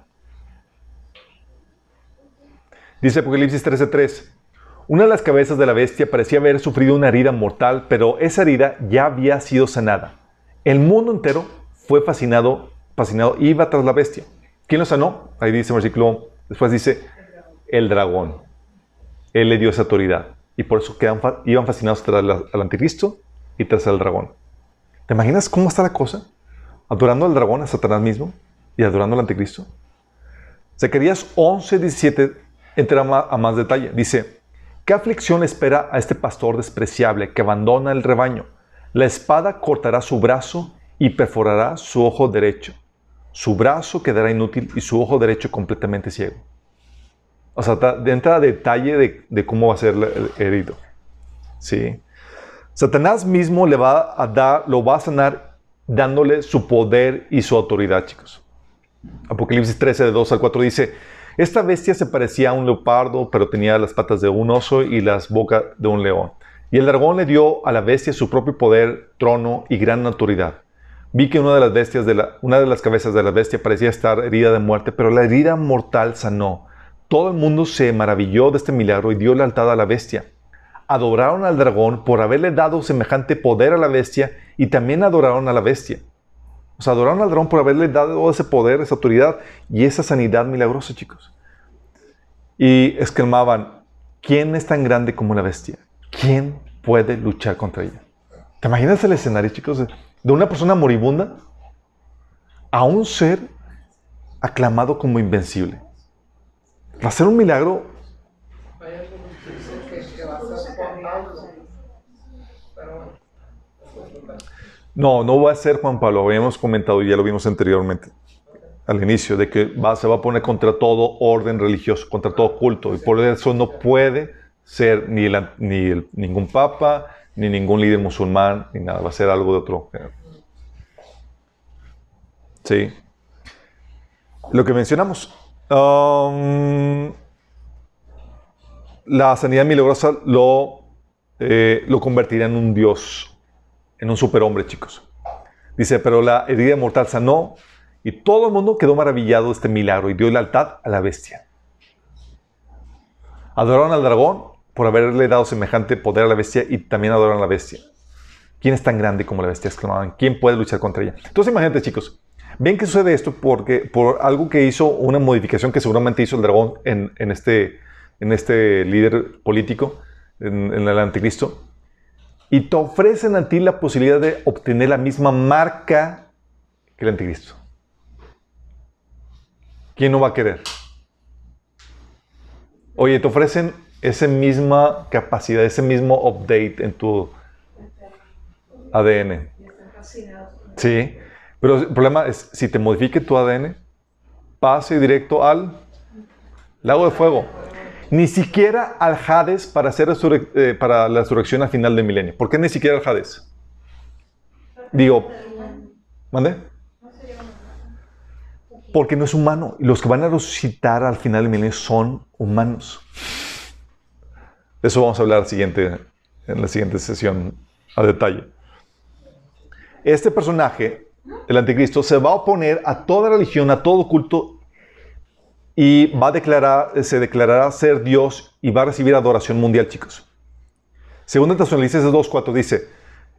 Dice Apocalipsis 13:3. Una de las cabezas de la bestia parecía haber sufrido una herida mortal, pero esa herida ya había sido sanada. El mundo entero fue fascinado, fascinado, iba tras la bestia. ¿Quién lo sanó? Ahí dice el versículo, después dice, el dragón. Él le dio esa autoridad. Y por eso quedan, iban fascinados tras al anticristo y tras el dragón. ¿Te imaginas cómo está la cosa? Adorando al dragón, a Satanás mismo, y adorando al anticristo. Zacarías 11, 17 entra a más detalle. Dice, ¿qué aflicción espera a este pastor despreciable que abandona el rebaño? La espada cortará su brazo y perforará su ojo derecho. Su brazo quedará inútil y su ojo derecho completamente ciego. O sea, entra a detalle de, de, cómo va a ser herido. ¿Sí? Satanás mismo le va a dar, lo va a sanar dándole su poder y su autoridad, chicos. Apocalipsis 13, de 2 al 4 dice, esta bestia se parecía a un leopardo, pero tenía las patas de un oso y las bocas de un león. Y el dragón le dio a la bestia su propio poder, trono y gran autoridad. Vi que una de las bestias de la, una de las cabezas de la bestia parecía estar herida de muerte, pero la herida mortal sanó. Todo el mundo se maravilló de este milagro y dio lealtad a la bestia adoraron al dragón por haberle dado semejante poder a la bestia y también adoraron a la bestia. O sea, adoraron al dragón por haberle dado ese poder, esa autoridad y esa sanidad milagrosa, chicos. Y exclamaban, ¿quién es tan grande como la bestia? ¿Quién puede luchar contra ella? ¿Te imaginas el escenario, chicos, de una persona moribunda a un ser aclamado como invencible? Va a ser un milagro No, no va a ser Juan Pablo, habíamos comentado y ya lo vimos anteriormente, al inicio, de que se va a poner contra todo orden religioso, contra todo culto, y por eso no puede ser ni, ni ningún papa, ni ningún líder musulmán, ni nada, va a ser algo de otro Sí. Lo que mencionamos. Um, la sanidad milagrosa lo, eh, lo convertirá en un dios, en un superhombre, chicos. Dice, pero la herida mortal sanó y todo el mundo quedó maravillado de este milagro y dio lealtad a la bestia. Adoraron al dragón por haberle dado semejante poder a la bestia y también adoraron a la bestia. ¿Quién es tan grande como la bestia? exclamaban. ¿Quién puede luchar contra ella? Entonces imagínate, chicos. Ven que sucede esto porque, por algo que hizo, una modificación que seguramente hizo el dragón en, este, en este líder político, en, en el anticristo. Y te ofrecen a ti la posibilidad de obtener la misma marca que el anticristo. ¿Quién no va a querer? Oye, te ofrecen esa misma capacidad, ese mismo update en tu ADN. Sí, pero el problema es, si te modifique tu ADN, pase directo al lago de fuego. Ni siquiera al Hades para, hacer eh, para la resurrección al final del milenio. ¿Por qué ni siquiera al Hades? Digo, ¿mande? Porque no es humano. Los que van a resucitar al final del milenio son humanos. De eso vamos a hablar en la siguiente sesión a detalle. Este personaje, el anticristo, se va a oponer a toda religión, a todo culto y va a declarar, se declarará ser Dios y va a recibir adoración mundial, chicos. Según Tesalonicenses 2.4 dice,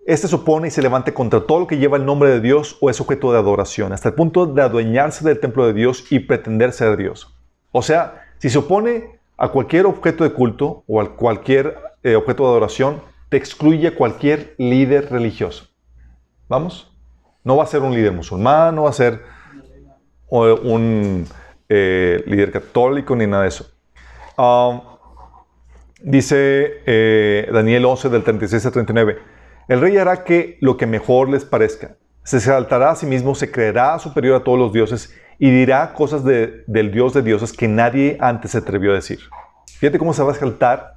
este se opone y se levante contra todo lo que lleva el nombre de Dios o es objeto de adoración, hasta el punto de adueñarse del templo de Dios y pretender ser Dios. O sea, si se opone a cualquier objeto de culto o a cualquier eh, objeto de adoración, te excluye cualquier líder religioso. ¿Vamos? No va a ser un líder musulmán, no va a ser un eh, líder católico ni nada de eso. Um, dice eh, Daniel 11 del 36 al 39. El rey hará que lo que mejor les parezca. Se exaltará a sí mismo, se creerá superior a todos los dioses y dirá cosas del Dios de dioses que nadie antes se atrevió a decir. Fíjate cómo se va a exaltar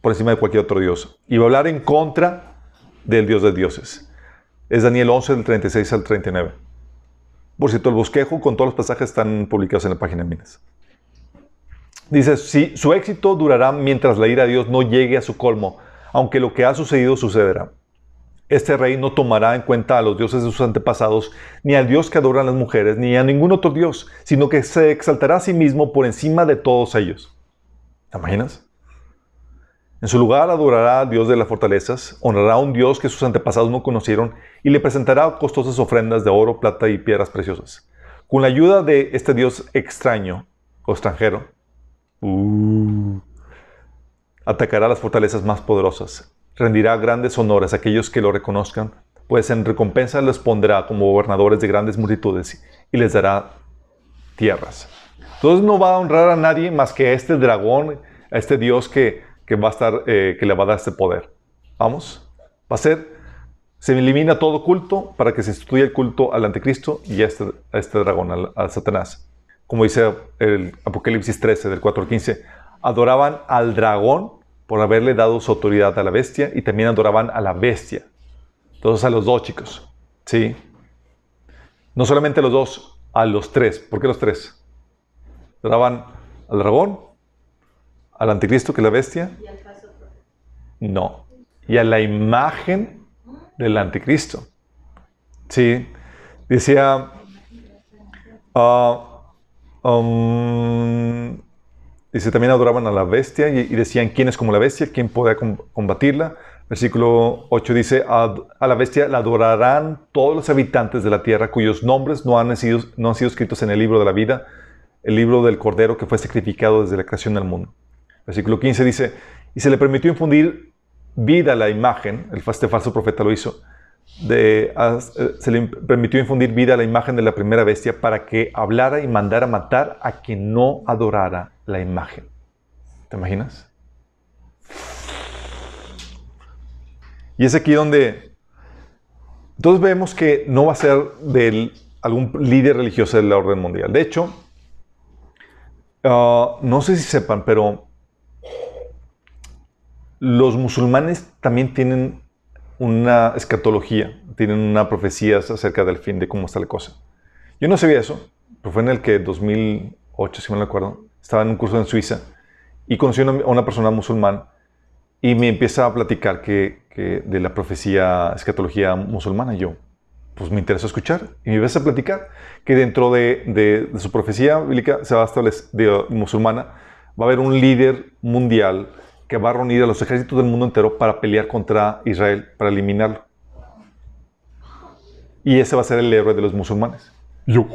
por encima de cualquier otro dios. Y va a hablar en contra del Dios de dioses. Es Daniel 11, del 36 al 39. Por cierto, el bosquejo con todos los pasajes están publicados en la página de Minas. Dice, si su éxito durará mientras la ira de Dios no llegue a su colmo aunque lo que ha sucedido sucederá. Este rey no tomará en cuenta a los dioses de sus antepasados, ni al Dios que adoran las mujeres, ni a ningún otro Dios, sino que se exaltará a sí mismo por encima de todos ellos. ¿Te imaginas? En su lugar adorará al Dios de las fortalezas, honrará a un Dios que sus antepasados no conocieron y le presentará costosas ofrendas de oro, plata y piedras preciosas. Con la ayuda de este Dios extraño o extranjero, uh, atacará las fortalezas más poderosas, rendirá grandes honores a aquellos que lo reconozcan, pues en recompensa les pondrá como gobernadores de grandes multitudes y les dará tierras. Entonces no va a honrar a nadie más que a este dragón, a este Dios que, va a estar, eh, que le va a dar este poder. Vamos, va a ser, se elimina todo culto para que se instituya el culto al anticristo y a este, a este dragón, a Satanás. Como dice el Apocalipsis 13, del 4 al 15, adoraban al dragón por haberle dado su autoridad a la bestia y también adoraban a la bestia. Entonces a los dos chicos, ¿sí? No solamente a los dos, a los tres. ¿Por qué los tres? Adoraban al dragón, al anticristo que es la bestia. ¿Y al No. Y a la imagen del anticristo. Sí. Decía, uh, um, Dice, también adoraban a la bestia y, decían, ¿quién es como la bestia? ¿Quién puede combatirla? Versículo 8 dice, a, la bestia la adorarán todos los habitantes de la tierra cuyos nombres no han, sido, escritos en el libro de la vida, el libro del Cordero que fue sacrificado desde la creación del mundo. Versículo 15 dice, y se le permitió infundir vida a la imagen, el, este falso profeta lo hizo, de, eh, se le permitió infundir vida a la imagen de la primera bestia para que hablara y mandara matar a quien no adorara la imagen. ¿Te imaginas? Y es aquí donde entonces vemos que no va a ser de algún líder religioso de la orden mundial. De hecho, ah, no sé si sepan, pero los musulmanes también tienen una escatología, tienen una profecía acerca del fin, de cómo está la cosa. Yo no sabía eso, pero fue en el que 2008, si me acuerdo, estaba en un curso en Suiza y conocí a una persona musulmana y me empieza a platicar que, que de la profecía, escatología musulmana. Y yo, pues me interesó escuchar. Y me empieza a platicar que dentro de, de, su profecía bíblica se va a establecer, musulmana, va a haber un líder mundial que va a reunir a los ejércitos del mundo entero para pelear contra Israel, para eliminarlo. Y ese va a ser el héroe de los musulmanes. Yo,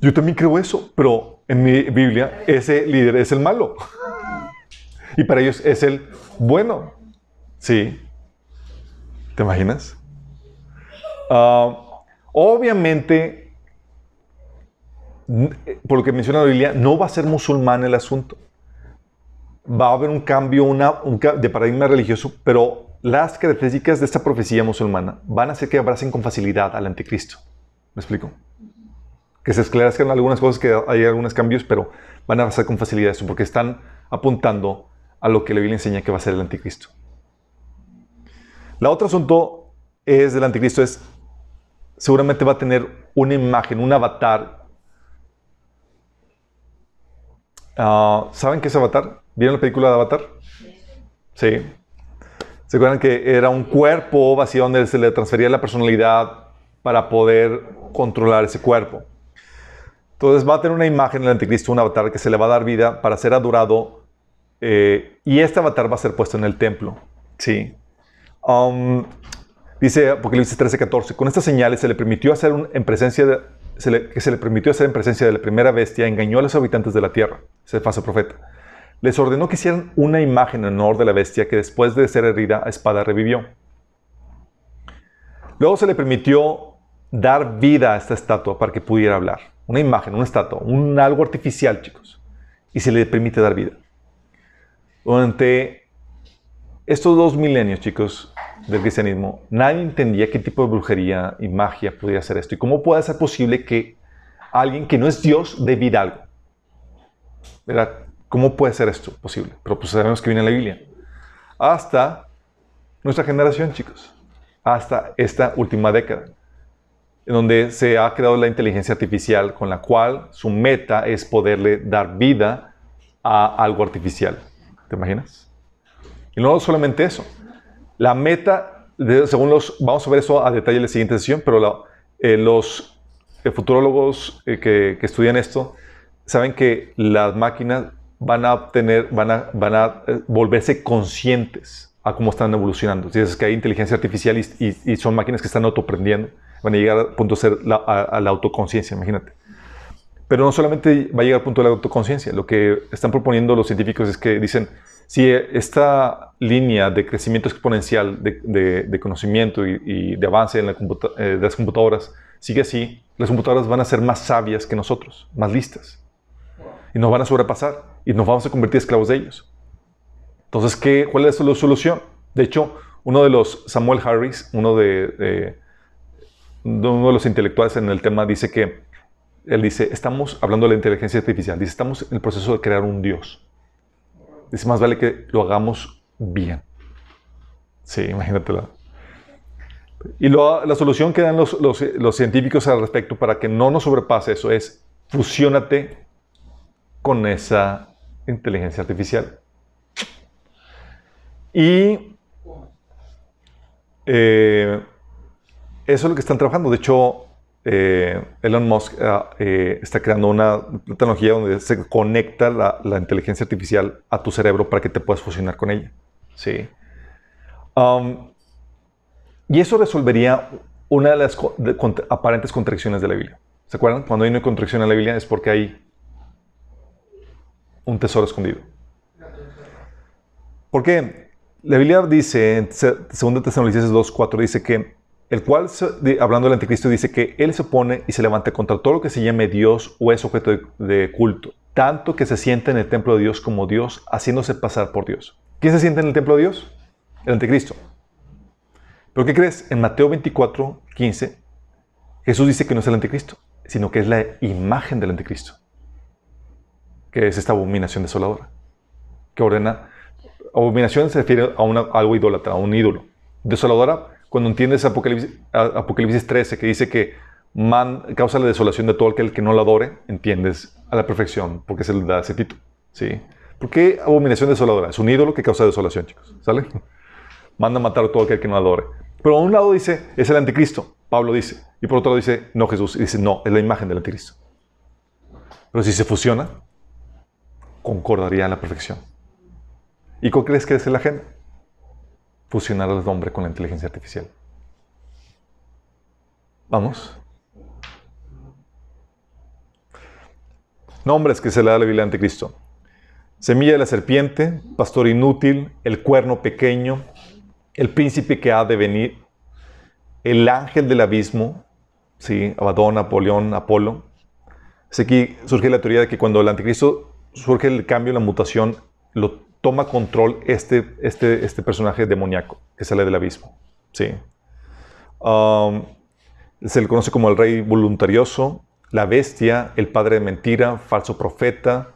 yo también creo eso, pero en mi Biblia ese líder es el malo. Y para ellos es el bueno. Sí. ¿Te imaginas? Uh, obviamente, por lo que menciona la Biblia, no va a ser musulmán el asunto. Va a haber un cambio una, un, de paradigma religioso, pero las características de esta profecía musulmana van a hacer que abracen con facilidad al anticristo. ¿Me explico? Que se esclarezcan algunas cosas, que hay algunos cambios, pero van a abrazar con facilidad eso, porque están apuntando a lo que la Biblia enseña que va a ser el anticristo. La otro asunto es del anticristo es seguramente va a tener una imagen, un avatar. Uh, ¿Saben qué es avatar? ¿Vieron la película de Avatar? Sí. ¿Se acuerdan que era un cuerpo vacío donde se le transfería la personalidad para poder controlar ese cuerpo? Entonces va a tener una imagen del anticristo, un avatar que se le va a dar vida para ser adorado eh, y este avatar va a ser puesto en el templo. Sí. Um, dice Apocalipsis 13, 14. Con estas señales se le permitió hacer en presencia de, que se le permitió hacer en presencia de la primera bestia, engañó a los habitantes de la tierra. Ese falso profeta. Les ordenó que hicieran una imagen en honor de la bestia que después de ser herida a espada revivió. Luego se le permitió dar vida a esta estatua para que pudiera hablar. Una imagen, una estatua, un algo artificial, chicos. Y se le permite dar vida. Durante estos dos milenios, chicos, del cristianismo, nadie entendía qué tipo de brujería y magia podía ser esto. Y cómo puede ser posible que alguien que no es Dios dé vida a algo. ¿Verdad? ¿Cómo puede ser esto posible? Pero pues sabemos que viene en la Biblia. Hasta nuestra generación, chicos. Hasta esta última década. En donde se ha creado la inteligencia artificial con la cual su meta es poderle dar vida a algo artificial. ¿Te imaginas? Y no solamente eso. La meta, según los, vamos a ver eso a detalle en la siguiente sesión, pero eh, los eh, futurólogos eh, que, estudian esto saben que las máquinas van a obtener, van a, van a volverse conscientes a cómo están evolucionando. Si es que hay inteligencia artificial y, son máquinas que están autoprendiendo, van a llegar al punto de ser la, a la autoconciencia, imagínate. Pero no solamente va a llegar al punto de la autoconciencia, lo que están proponiendo los científicos es que dicen, si esta línea de crecimiento exponencial de, conocimiento y, de avance en eh, de las computadoras sigue así, las computadoras van a ser más sabias que nosotros, más listas. Y nos van a sobrepasar y nos vamos a convertir esclavos de ellos. Entonces, ¿qué, ¿cuál es la solución? De hecho, uno de los, Samuel Harris, uno de, uno de los intelectuales en el tema, dice que él dice, estamos hablando de la inteligencia artificial, dice, estamos en el proceso de crear un Dios. Dice, más vale que lo hagamos bien. Sí, imagínatelo. Y la solución que dan los, los, científicos al respecto para que no nos sobrepase eso es fusiónate con esa inteligencia artificial. Y eh, eso es lo que están trabajando. De hecho, eh, Elon Musk eh, eh, está creando una tecnología donde se conecta la, inteligencia artificial a tu cerebro para que te puedas fusionar con ella. ¿sí? Um, y eso resolvería una de las aparentes contradicciones de la Biblia. ¿Se acuerdan? Cuando hay una contradicción en la Biblia es porque hay un tesoro escondido. ¿Por qué? La Biblia dice, en 2 Tesalonicenses 2.4, dice que el cual, hablando del anticristo, dice que él se opone y se levanta contra todo lo que se llame Dios o es objeto de, culto, tanto que se siente en el templo de Dios como Dios, haciéndose pasar por Dios. ¿Quién se siente en el templo de Dios? El anticristo. ¿Pero qué crees? En Mateo 24, 15, Jesús dice que no es el anticristo, sino que es la imagen del anticristo, que es esta abominación desoladora, que ordena, abominación se refiere a, algo idólatra, a un ídolo. Desoladora cuando entiendes Apocalipsis, Apocalipsis 13, que dice que man, causa la desolación de todo aquel que no lo adore, entiendes a la perfección, porque se le da ese título. ¿sí? ¿Por qué abominación desoladora? Es un ídolo que causa desolación, chicos. ¿Sale? (laughs) Manda matar a todo aquel que no adore. Pero a un lado dice, es el anticristo. Pablo dice. Y por otro lado dice, no Jesús. Y dice, no, es la imagen del anticristo. Pero si se fusiona, concordaría a la perfección. ¿Y cuál crees que es la agenda? Fusionar al hombre con la inteligencia artificial. Vamos. Nombres que se le da a la Biblia al anticristo. Semilla de la serpiente, pastor inútil, el cuerno pequeño, el príncipe que ha de venir, el ángel del abismo, ¿sí? Abadón, Napoleón, Apolo. Aquí surge la teoría de que cuando el anticristo surge el cambio, la mutación, lo toma control este, este, este personaje demoníaco que sale del abismo. ¿sí? Um, se le conoce como el rey voluntarioso, la bestia, el padre de mentira, falso profeta,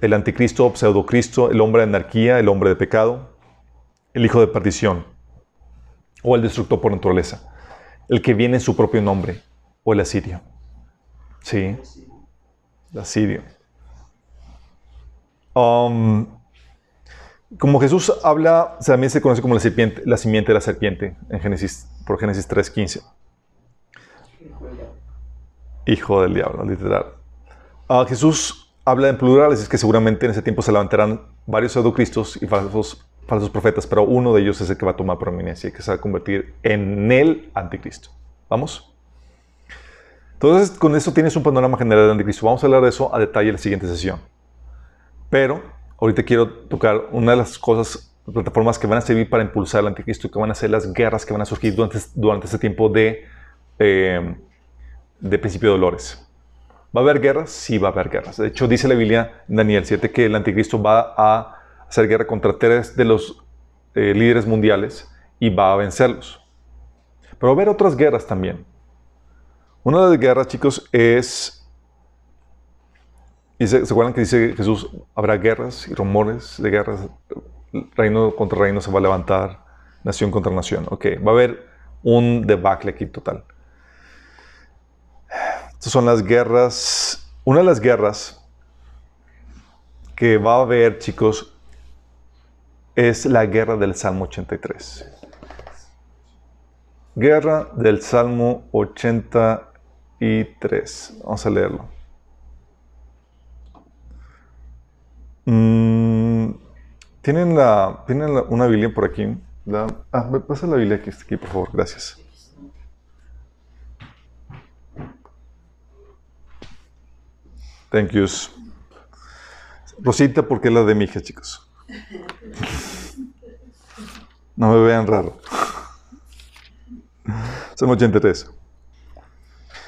el anticristo, pseudocristo, el hombre de anarquía, el hombre de pecado, el hijo de perdición o el destructor por naturaleza, el que viene en su propio nombre o el asirio. Sí, el asirio. Como Jesús habla, también se conoce como la, serpiente, la simiente de la serpiente en Génesis, por Génesis 3.15. Hijo del diablo, literal. Uh, Jesús habla en plural, es que seguramente en ese tiempo se levantarán varios pseudocristos y falsos, falsos profetas, pero uno de ellos es el que va a tomar prominencia y que se va a convertir en el anticristo. ¿Vamos? Entonces, con eso tienes un panorama general del anticristo. Vamos a hablar de eso a detalle en la siguiente sesión. Pero ahorita quiero tocar una de las cosas, plataformas que van a servir para impulsar el anticristo, que van a ser las guerras que van a surgir durante, durante este tiempo de, eh, de principio de dolores. ¿Va a haber guerras? Sí, va a haber guerras. De hecho, dice la Biblia en Daniel 7 que el anticristo va a hacer guerra contra tres de los eh, líderes mundiales y va a vencerlos. Pero va a haber otras guerras también. Una de las guerras, chicos, es y se, acuerdan que dice Jesús, habrá guerras y rumores de guerras, reino contra reino se va a levantar, nación contra nación. Ok, va a haber un debacle aquí total. Estas son las guerras, una de las guerras que va a haber, chicos, es la guerra del Salmo 83. Guerra del Salmo 83. Vamos a leerlo. Mm, ¿Tienen, la, ¿Tienen una Biblia por aquí? La, ah, me pasa la Biblia aquí, aquí, por favor. Gracias. Thank you. Rosita, porque es la de mi hija, chicos. No me vean raro. Son 83.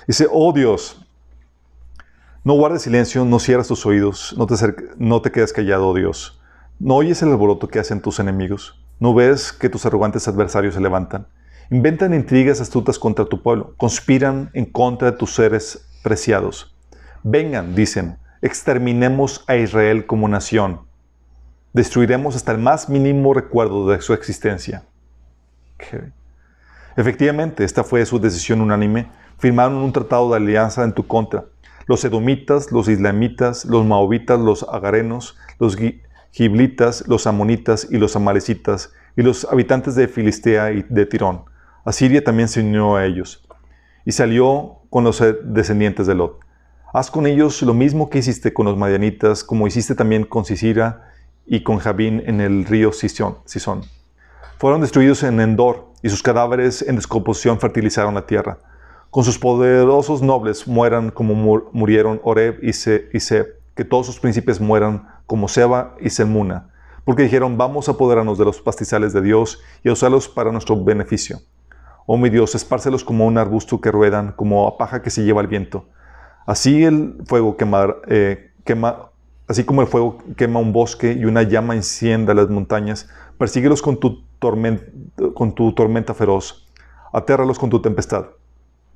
Dice, oh Dios, no guardes silencio, no cierres tus oídos, no te, no te quedes callado, Dios. No oyes el alboroto que hacen tus enemigos. No ves que tus arrogantes adversarios se levantan. Inventan intrigas astutas contra tu pueblo. Conspiran en contra de tus seres preciados. Vengan, dicen, exterminemos a Israel como nación. Destruiremos hasta el más mínimo recuerdo de su existencia. Efectivamente, esta fue su decisión unánime. Firmaron un tratado de alianza en tu contra los edomitas, los islamitas, los maobitas, los agarenos, los giblitas, los amonitas y los amalecitas, y los habitantes de Filistea y de Tirón. Asiria también se unió a ellos, y salió con los descendientes de Lot. Haz con ellos lo mismo que hiciste con los madianitas, como hiciste también con Sisira y con Jabín en el río Sison. Fueron destruidos en Endor, y sus cadáveres en descomposición fertilizaron la tierra con sus poderosos nobles mueran como murieron Oreb y, Se Seb, que todos sus príncipes mueran como Seba y Selmuna, porque dijeron, vamos a apoderarnos de los pastizales de Dios y a usarlos para nuestro beneficio. Oh mi Dios, espárcelos como un arbusto que ruedan, como a paja que se lleva el viento. Así el fuego quema, eh, quema, así como el fuego quema un bosque y una llama encienda las montañas, persíguelos con tu, tormenta, con tu tormenta feroz, atérralos con tu tempestad.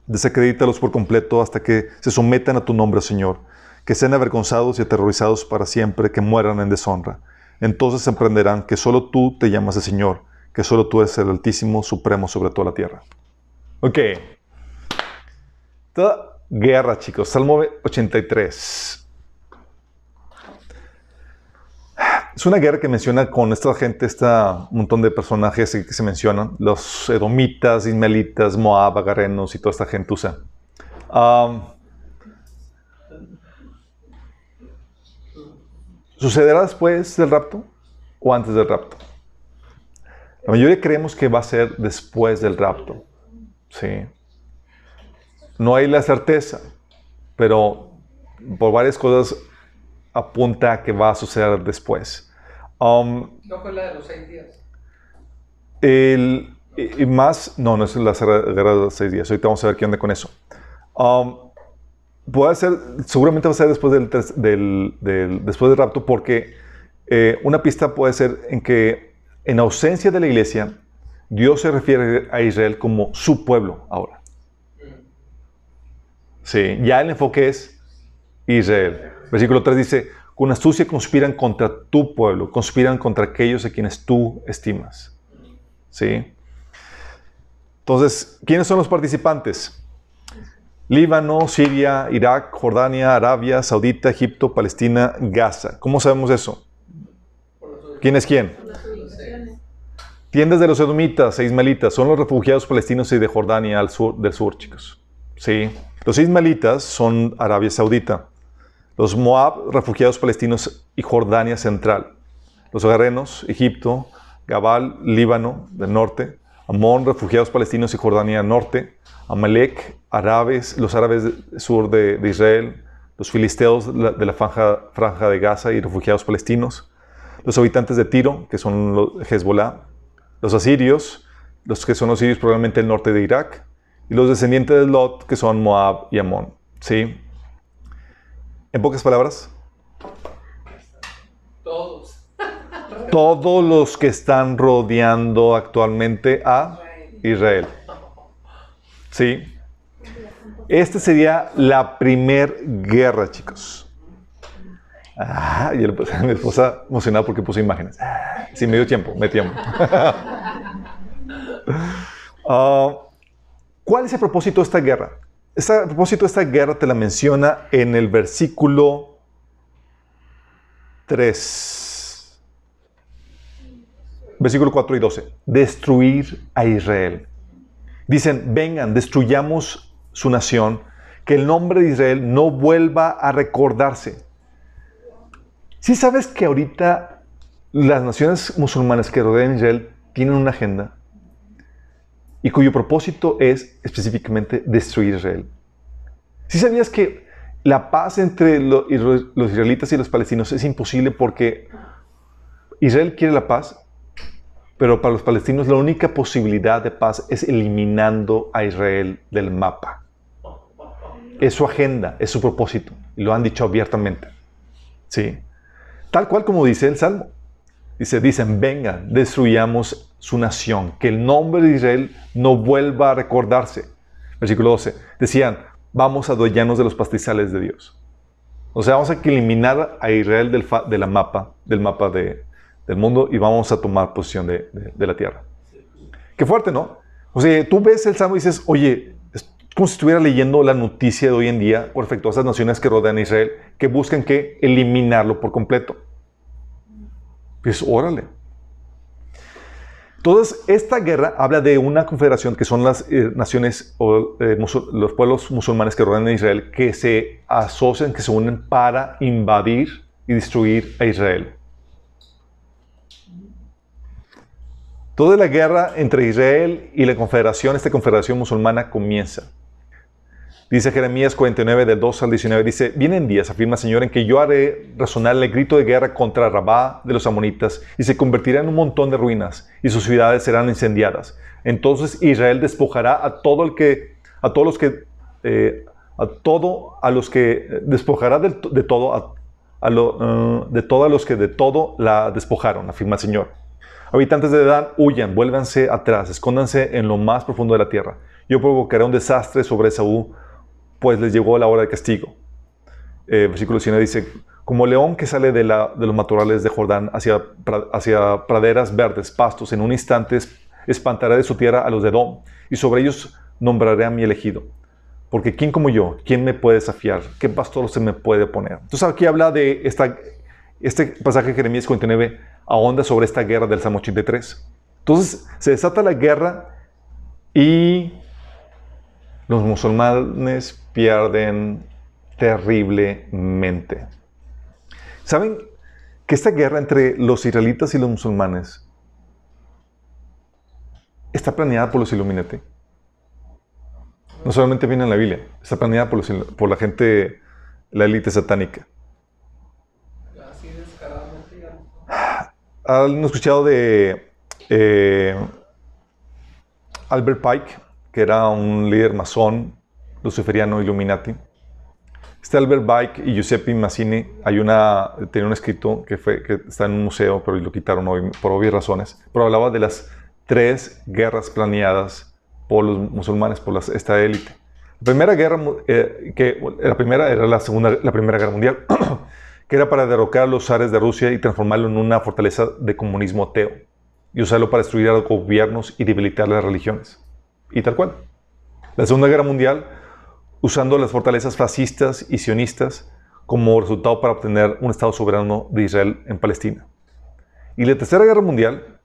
Desacredítalos por completo hasta que se sometan a tu nombre, Señor, que sean avergonzados y aterrorizados para siempre, que mueran en deshonra. Entonces emprenderán que solo tú te llamas el Señor, que solo tú eres el Altísimo, Supremo sobre toda la tierra. Ok. Toda guerra, chicos. Salmo 83. Es una guerra que menciona con esta gente, este montón de personajes que se mencionan, los edomitas, ismaelitas, moab, agarenos y toda esta gentuza. ¿Sucederá después del rapto o antes del rapto? La mayoría creemos que va a ser después del rapto. Sí. No hay la certeza, pero por varias cosas apunta a que va a suceder después. Um, ¿No fue la de los seis días? El, y más, no, no es la guerra de los seis días. Ahorita vamos a ver qué onda con eso. Um, puede ser, seguramente va a ser después del, del, después del rapto, porque eh, una pista puede ser en que en ausencia de la iglesia, Dios se refiere a Israel como su pueblo ahora. Sí, ya el enfoque es Israel. Versículo 3 dice, con astucia conspiran contra tu pueblo, conspiran contra aquellos a quienes tú estimas. ¿Sí? Entonces, ¿quiénes son los participantes? Líbano, Siria, Irak, Jordania, Arabia Saudita, Egipto, Palestina, Gaza. ¿Cómo sabemos eso? ¿Quién es quién? Tiendas de los edomitas e ismaelitas son los refugiados palestinos y de Jordania al sur, del sur, chicos. Sí. Los ismaelitas son Arabia Saudita. Los Moab, refugiados palestinos y Jordania central. Los Agarenos, Egipto, Gabal, Líbano del norte. Amón, refugiados palestinos y Jordania norte. Amalek, árabes, los árabes del sur de, Israel. Los filisteos de la, franja, de Gaza y refugiados palestinos. Los habitantes de Tiro, que son los Hezbollah. Los asirios, los que son los sirios probablemente el norte de Irak. Y los descendientes de Lot, que son Moab y Amón. ¿Sí? En pocas palabras. Todos. Todos los que están rodeando actualmente a Israel. Sí. Esta sería la primer guerra, chicos. Ah, y (laughs) mi esposa emocionada porque puse imágenes. Sí, me dio tiempo, me tiempo. (laughs) Ah, ¿Cuál es el propósito de esta guerra? A propósito, esta guerra te la menciona en el versículo 3. Versículo 4 y 12. Destruir a Israel. Dicen, vengan, destruyamos su nación, que el nombre de Israel no vuelva a recordarse. Si sabes que ahorita las naciones musulmanas que rodean Israel tienen una agenda y cuyo propósito es específicamente destruir Israel. Si sabías que la paz entre los israelitas y los palestinos es imposible porque Israel quiere la paz, pero para los palestinos la única posibilidad de paz es eliminando a Israel del mapa. Es su agenda, es su propósito, y lo han dicho abiertamente. ¿Sí? Tal cual como dice el Salmo. Dice, dicen, vengan, destruyamos su nación, que el nombre de Israel no vuelva a recordarse. Versículo 12. Decían, vamos a adueñarnos de los pastizales de Dios. O sea, vamos a eliminar a Israel del, de la mapa, del mapa de, del mundo y vamos a tomar posición de, de, la tierra. Qué fuerte, ¿no? O sea, tú ves el Salmo y dices, oye, es como si estuviera leyendo la noticia de hoy en día por efecto a esas naciones que rodean a Israel, que buscan que eliminarlo por completo. Pues órale. Entonces, esta guerra habla de una confederación que son las eh, naciones o eh, los pueblos musulmanes que rodean a Israel que se asocian, que se unen para invadir y destruir a Israel. Toda la guerra entre Israel y la confederación, esta confederación musulmana comienza. Dice Jeremías 49, del 2 al 19, dice, vienen días, afirma el Señor, en que yo haré resonar el grito de guerra contra Rabá de los amonitas y se convertirá en un montón de ruinas y sus ciudades serán incendiadas. Entonces Israel despojará a todo el que, a todos los que, eh, a todo, a los que, despojará de, todo, a, lo, uh, de todos los que de todo la despojaron, afirma el Señor. Habitantes de Edad, huyan, vuélvanse atrás, escóndanse en lo más profundo de la tierra. Yo provocaré un desastre sobre Saúl pues les llegó la hora de castigo. Eh, versículo 19 dice, como león que sale de, los matorrales de Jordán hacia, hacia praderas verdes, pastos, en un instante espantaré de su tierra a los de Edom, y sobre ellos nombraré a mi elegido. Porque ¿quién como yo? ¿Quién me puede desafiar? ¿Qué pastor se me puede poner? Entonces aquí habla de esta, este pasaje de Jeremías 59 ahonda sobre esta guerra del Salmo 83. Entonces se desata la guerra y los musulmanes pierden terriblemente. ¿Saben que esta guerra entre los israelitas y los musulmanes está planeada por los Illuminati? No solamente viene en la Biblia, está planeada por, por la gente, la élite satánica. ¿Han escuchado de eh, Albert Pike, que era un líder masón, luciferiano, Illuminati? Este Albert Pike y Giuseppe Mazzini, hay una, tenía un escrito que, fue, que está en un museo, pero lo quitaron hoy por obvias razones, pero hablaba de las tres guerras planeadas por los musulmanes, por esta élite. La primera guerra, eh, que la primera era la segunda, la primera guerra mundial. (clears throat) que era para derrocar a los zares de Rusia y transformarlo en una fortaleza de comunismo ateo y usarlo para destruir a los gobiernos y debilitar las religiones. Y tal cual. La Segunda Guerra Mundial, usando las fortalezas fascistas y sionistas como resultado para obtener un Estado soberano de Israel en Palestina. Y la Tercera Guerra Mundial,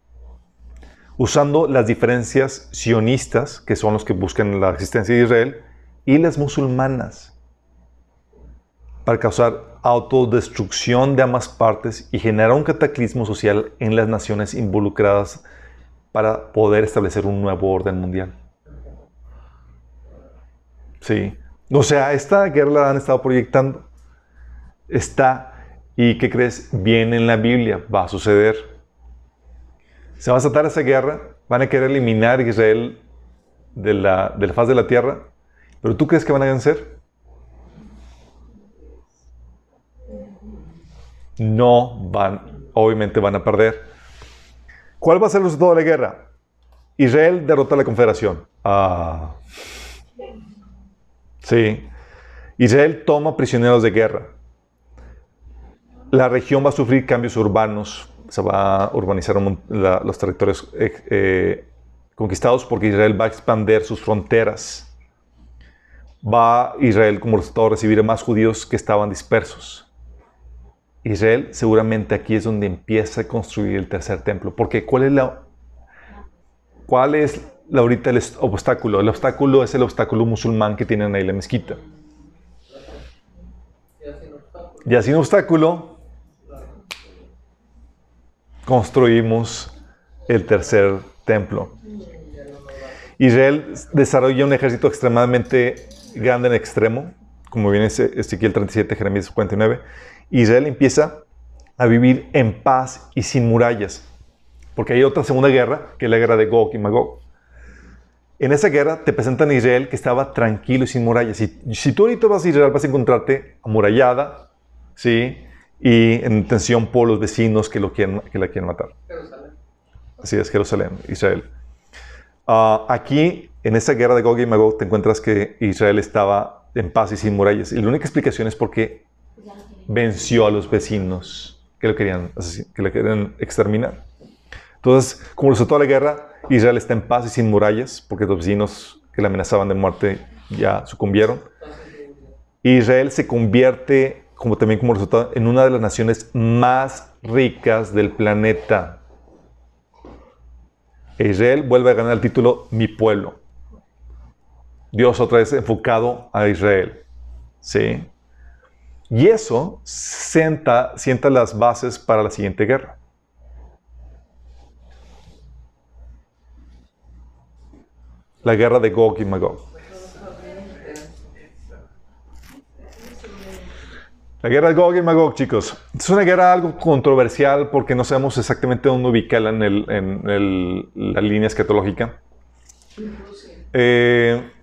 usando las diferencias sionistas, que son los que buscan la existencia de Israel, y las musulmanas, para causar autodestrucción de ambas partes y generar un cataclismo social en las naciones involucradas para poder establecer un nuevo orden mundial. Sí. O sea, esta guerra la han estado proyectando. Está, ¿y qué crees? Viene en la Biblia, va a suceder. Se va a tratar esa guerra, van a querer eliminar a Israel de la, de la faz de la tierra, pero ¿tú crees que van a vencer? no van, obviamente van a perder. ¿Cuál va a ser el resultado de la guerra? Israel derrota a la confederación. Ah. Sí. Israel toma prisioneros de guerra. La región va a sufrir cambios urbanos. Se va a urbanizar los territorios eh, eh, conquistados porque Israel va a expandir sus fronteras. Va Israel como resultado a recibir más judíos que estaban dispersos. Israel seguramente aquí es donde empieza a construir el tercer templo. Porque ¿cuál es la, cuál es ahorita el obstáculo? El obstáculo es el obstáculo musulmán que tienen ahí la mezquita. Y sin obstáculo, construimos el tercer templo. Israel desarrolla un ejército extremadamente grande en extremo, como viene Ezequiel 37, Jeremías 59, Israel empieza a vivir en paz y sin murallas. Porque hay otra segunda guerra, que es la guerra de Gog y Magog. En esa guerra te presentan a Israel que estaba tranquilo y sin murallas. Y si tú ahorita vas a Israel, vas a encontrarte amurallada, ¿sí? Y en tensión por los vecinos que, lo quieren, que la quieren matar. Jerusalén. Así es, Jerusalén, Israel. Ah, aquí, en esa guerra de Gog y Magog, te encuentras que Israel estaba en paz y sin murallas. Y la única explicación es porque venció a los vecinos que lo querían, que lo querían exterminar. Entonces, como resultado de la guerra, Israel está en paz y sin murallas, porque los vecinos que le amenazaban de muerte ya sucumbieron. Israel se convierte, como también como resultado, en una de las naciones más ricas del planeta. Israel vuelve a ganar el título Mi pueblo. Dios otra vez enfocado a Israel. ¿Sí? Y eso sienta las bases para la siguiente guerra. La guerra de Gog y Magog. La guerra de Gog y Magog, chicos. Es una guerra algo controversial porque no sabemos exactamente dónde ubicarla en, la línea escatológica. Eh. (laughs)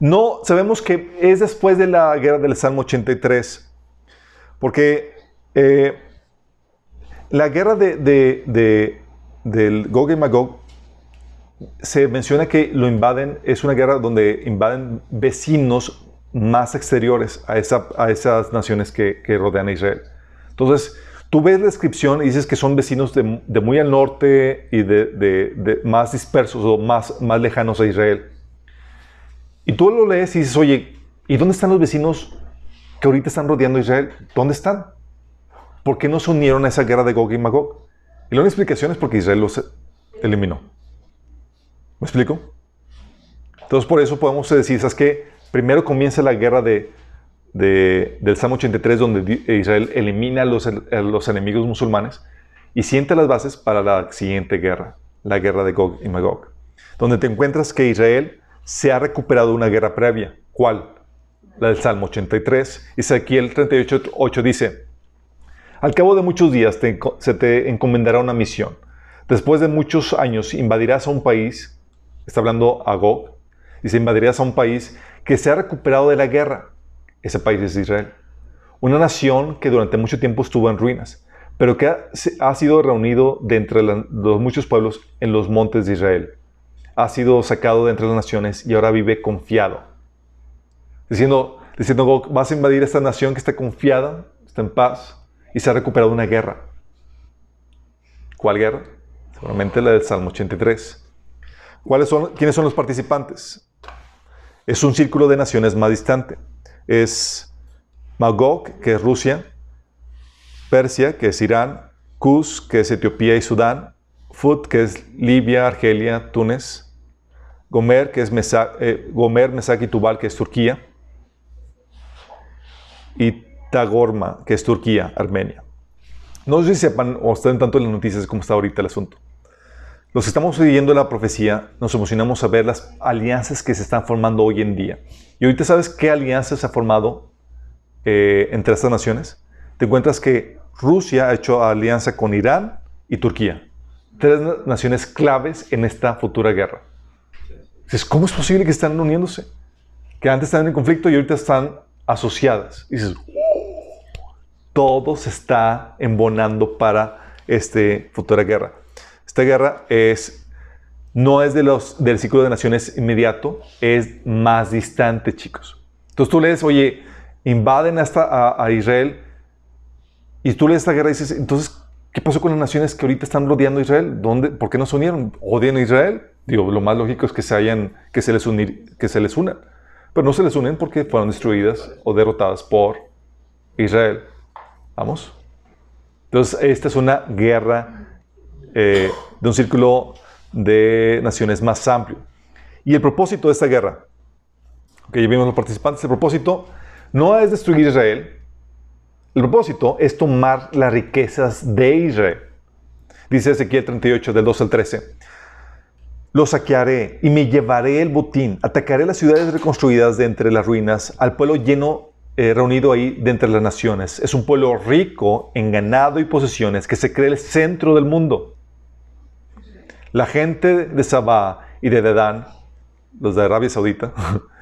No, sabemos que es después de la guerra del Salmo 83, porque eh, la guerra de, del Gog y Magog se menciona que lo invaden, es una guerra donde invaden vecinos más exteriores a, a esas naciones que, que rodean a Israel. Entonces, Tú ves la descripción y dices que son vecinos de, muy al norte y de, más dispersos o más, más lejanos a Israel. Y tú lo lees y dices, oye, ¿Y dónde están los vecinos que ahorita están rodeando a Israel? ¿Dónde están? ¿Por qué no se unieron a esa guerra de Gog y Magog? Y la única explicación es porque Israel los eliminó. ¿Me explico? Entonces por eso podemos decir, ¿sabes qué? Primero comienza la guerra de, del Salmo 83 donde Israel elimina a los, los enemigos musulmanes y siente las bases para la siguiente guerra, la guerra de Gog y Magog, donde te encuentras que Israel se ha recuperado una guerra previa. ¿Cuál? La del Salmo 83. Ezequiel 38.8 dice, al cabo de muchos días se te encomendará una misión. Después de muchos años invadirás a un país, está hablando a Gog, dice, invadirás a un país que se ha recuperado de la guerra. Ese país es Israel. Una nación que durante mucho tiempo estuvo en ruinas, pero que ha, sido reunido de entre los muchos pueblos en los montes de Israel. Ha sido sacado de entre las naciones y ahora vive confiado. Diciendo, diciendo Gog, vas a invadir esta nación que está confiada, está en paz, y se ha recuperado una guerra. ¿Cuál guerra? Seguramente la del Salmo 83. ¿Cuáles son, ¿Quiénes son los participantes? Es un círculo de naciones más distante. Es Magog, que es Rusia, Persia, que es Irán, Cus, que es Etiopía y Sudán, Fut, que es Libia, Argelia, Túnez, Gomer, que es eh, Gomer, Mesac y Tubal, que es Turquía, y Tagorma, que es Turquía, Armenia. No sé si sepan o estén tanto en las noticias como está ahorita el asunto. Los estamos siguiendo la profecía nos emocionamos a ver las alianzas que se están formando hoy en día. Y ahorita sabes qué alianzas se ha formado eh, entre estas naciones. Te encuentras que Rusia ha hecho alianza con Irán y Turquía. Tres naciones claves en esta futura guerra. Dices, ¿cómo es posible que están uniéndose? Que antes estaban en conflicto y ahorita están asociadas. Y dices, todo se está embonando para esta futura guerra. Esta guerra es, no es de los, del ciclo de naciones inmediato, es más distante, chicos. Entonces tú lees, oye, invaden hasta a, Israel y tú lees esta guerra y dices, entonces, ¿qué pasó con las naciones que ahorita están rodeando a Israel? ¿Dónde, ¿Por qué no se unieron? ¿Odian a Israel? Digo, lo más lógico es que se, hayan, que se, les, unir, que se les unan. Pero no se les unen porque fueron destruidas o derrotadas por Israel. ¿Vamos? Entonces, esta es una guerra eh, de un círculo de naciones más amplio. Y el propósito de esta guerra, que ya vimos los participantes, el propósito no es destruir Israel, el propósito es tomar las riquezas de Israel. Dice Ezequiel 38, del 2 al 13. Lo saquearé y me llevaré el botín. Atacaré las ciudades reconstruidas de entre las ruinas, al pueblo lleno eh, reunido ahí de entre las naciones. Es un pueblo rico en ganado y posesiones que se cree el centro del mundo. La gente de Sabá y de Dedán, los de Arabia Saudita,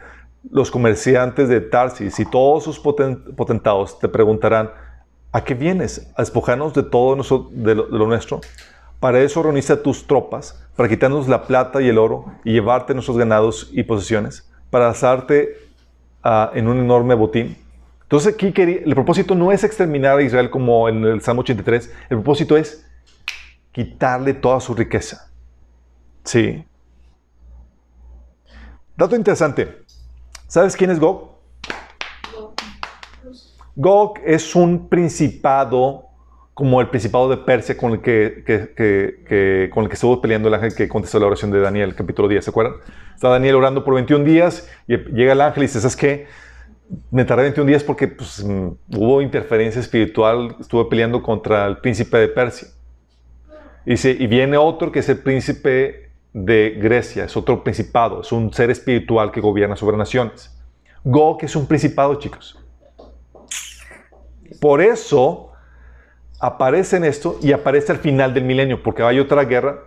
(laughs) los comerciantes de Tarsis y todos sus potentados te preguntarán, ¿a qué vienes? ¿A despojarnos de todo de lo, nuestro? Para eso reuniste a tus tropas, para quitarnos la plata y el oro y llevarte nuestros ganados y posesiones, para alzarte ah, en un enorme botín. Entonces aquí el propósito no es exterminar a Israel como en el Salmo 83, el propósito es quitarle toda su riqueza. Sí. Dato interesante. ¿Sabes quién es Gog? Gog es un principado como el principado de Persia con el que, con el que estuvo peleando el ángel que contestó la oración de Daniel, capítulo 10, ¿se acuerdan? Está Daniel orando por 21 días y llega el ángel y dice, ¿sabes qué? Me tardé 21 días porque pues, mm, hubo interferencia espiritual, estuve peleando contra el príncipe de Persia. Y, y viene otro que es el príncipe de Grecia, es otro principado, es un ser espiritual que gobierna sobre naciones. Gog es un principado, chicos. Por eso aparece en esto y aparece al final del milenio, porque hay otra guerra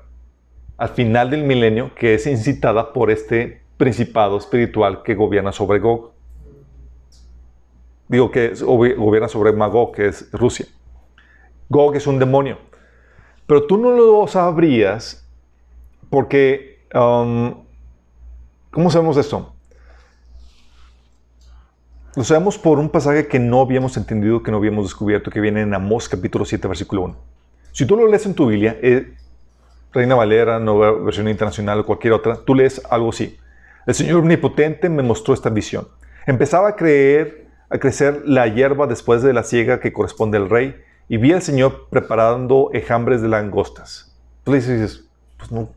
al final del milenio que es incitada por este principado espiritual que gobierna sobre Gog digo que gobierna sobre Magog, que es Rusia. Gog es un demonio. Pero tú no lo sabrías porque, um, ¿cómo sabemos esto? Lo sabemos por un pasaje que no habíamos entendido, que no habíamos descubierto, que viene en Amós capítulo 7, versículo 1. Si tú lo lees en tu Biblia, eh, Reina Valera, Nueva Versión Internacional o cualquier otra, tú lees algo así. El Señor Omnipotente me mostró esta visión. Empezaba a creer, a crecer la hierba después de la siega que corresponde al rey, y vi al Señor preparando enjambres de langostas. Le dices, pues no,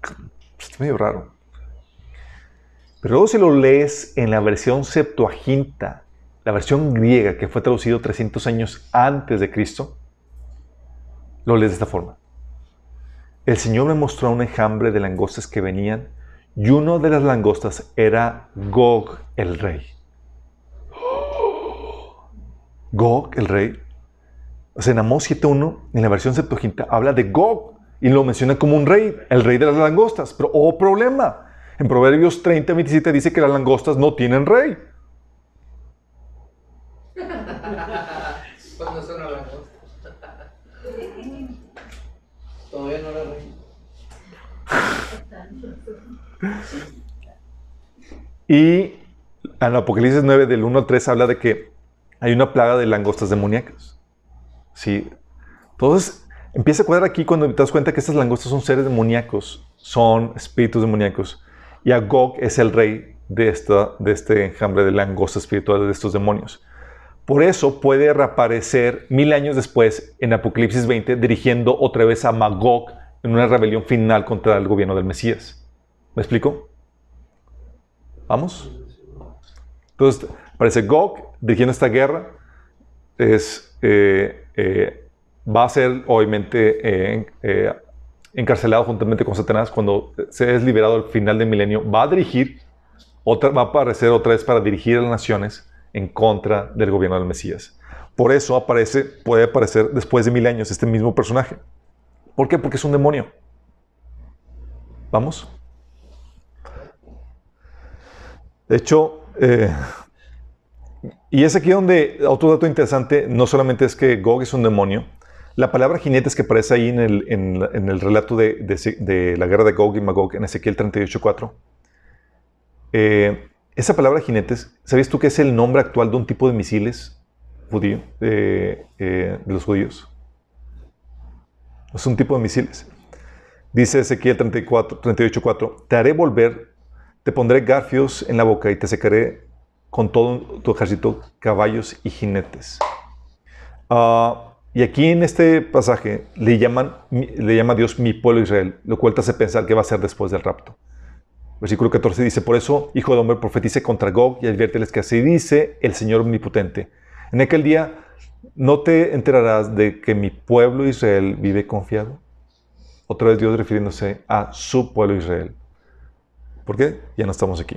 está medio raro. Pero luego si lo lees en la versión Septuaginta, la versión griega que fue traducido 300 años antes de Cristo, lo lees de esta forma. El Señor me mostró un enjambre de langostas que venían y uno de las langostas era Gog el rey. Gog el rey. O sea, en Amós 7.1, en la versión Septuaginta, habla de Gog y lo menciona como un rey, el rey de las langostas. Pero, oh problema, en Proverbios 30, 27 dice que las langostas no tienen rey. (laughs) ¿Cuándo son las langostas? Todavía no la rey. Y en Apocalipsis 9, del 1 al 3, habla de que hay una plaga de langostas demoníacas. Sí. Entonces, empieza a cuadrar aquí cuando te das cuenta que estas langostas son seres demoníacos, son espíritus demoníacos. Y Agog es el rey de, esta, de este enjambre de langostas espirituales de estos demonios. Por eso puede reaparecer mil años después en Apocalipsis 20, dirigiendo otra vez a Magog en una rebelión final contra el gobierno del Mesías. ¿Me explico? ¿Vamos? Entonces, aparece Gog dirigiendo esta guerra. Es, eh, eh, va a ser, obviamente, eh, encarcelado juntamente con Satanás, cuando se es liberado al final del milenio, va a dirigir, otra, va a aparecer otra vez para dirigir a las naciones en contra del gobierno del Mesías. Por eso aparece, puede aparecer después de mil años este mismo personaje. ¿Por qué? Porque es un demonio. ¿Vamos? De hecho, eh, y es aquí donde otro dato interesante, no solamente es que Gog es un demonio, la palabra jinetes que aparece ahí en el, en, el relato de, de, la guerra de Gog y Magog en Ezequiel 38.4, eh, esa palabra jinetes, ¿sabías tú que es el nombre actual de un tipo de misiles judío, eh, de los judíos? Es un tipo de misiles. Dice Ezequiel 38.4, te haré volver, te pondré garfios en la boca y te secaré con todo tu ejército, caballos y jinetes. Uh, y aquí en este pasaje le, llaman, le llama a Dios mi pueblo Israel, lo cual te hace pensar que va a ser después del rapto. Versículo 14 dice, por eso, hijo de hombre, profetice contra Gog y adviérteles que así dice el Señor omnipotente. En aquel día no te enterarás de que mi pueblo Israel vive confiado. Otra vez Dios refiriéndose a su pueblo Israel. ¿Por qué? Ya no estamos aquí.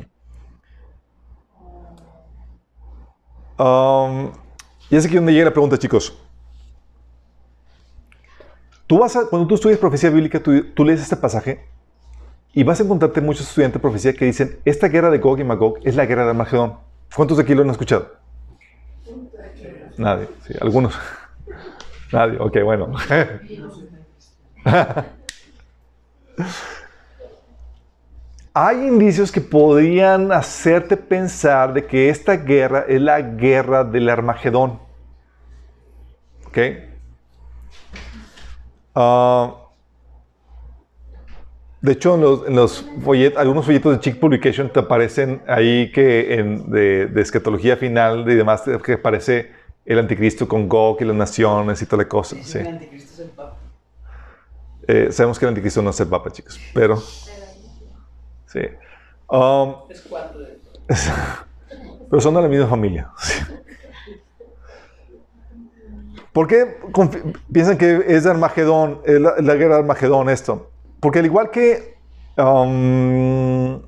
Um, y es aquí donde llega la pregunta, chicos. Tú vas a, cuando tú estudias profecía bíblica, tú, lees este pasaje y vas a encontrarte muchos estudiantes de profecía que dicen, esta guerra de Gog y Magog es la guerra de Armagedón. ¿Cuántos de aquí lo han escuchado? Nadie, sí, algunos. (laughs) Nadie, ok, bueno. (laughs) (laughs) Hay indicios que podrían hacerte pensar de que esta guerra es la guerra del Armagedón. ¿Ok? Ah, de hecho, en los, folletos, algunos folletos de Chick Publication te aparecen ahí que en, de, escatología final y demás, que aparece el anticristo con Gog y las naciones y toda la cosa. Sí. El anticristo es el papa. Eh, sabemos que el anticristo no es el papa, chicos, pero... Sí. Um, es cuatro. (laughs) pero son de la misma familia. (laughs) ¿Por qué piensan que es de Armagedón, la, la, guerra de Armagedón esto? Porque al igual que... Um,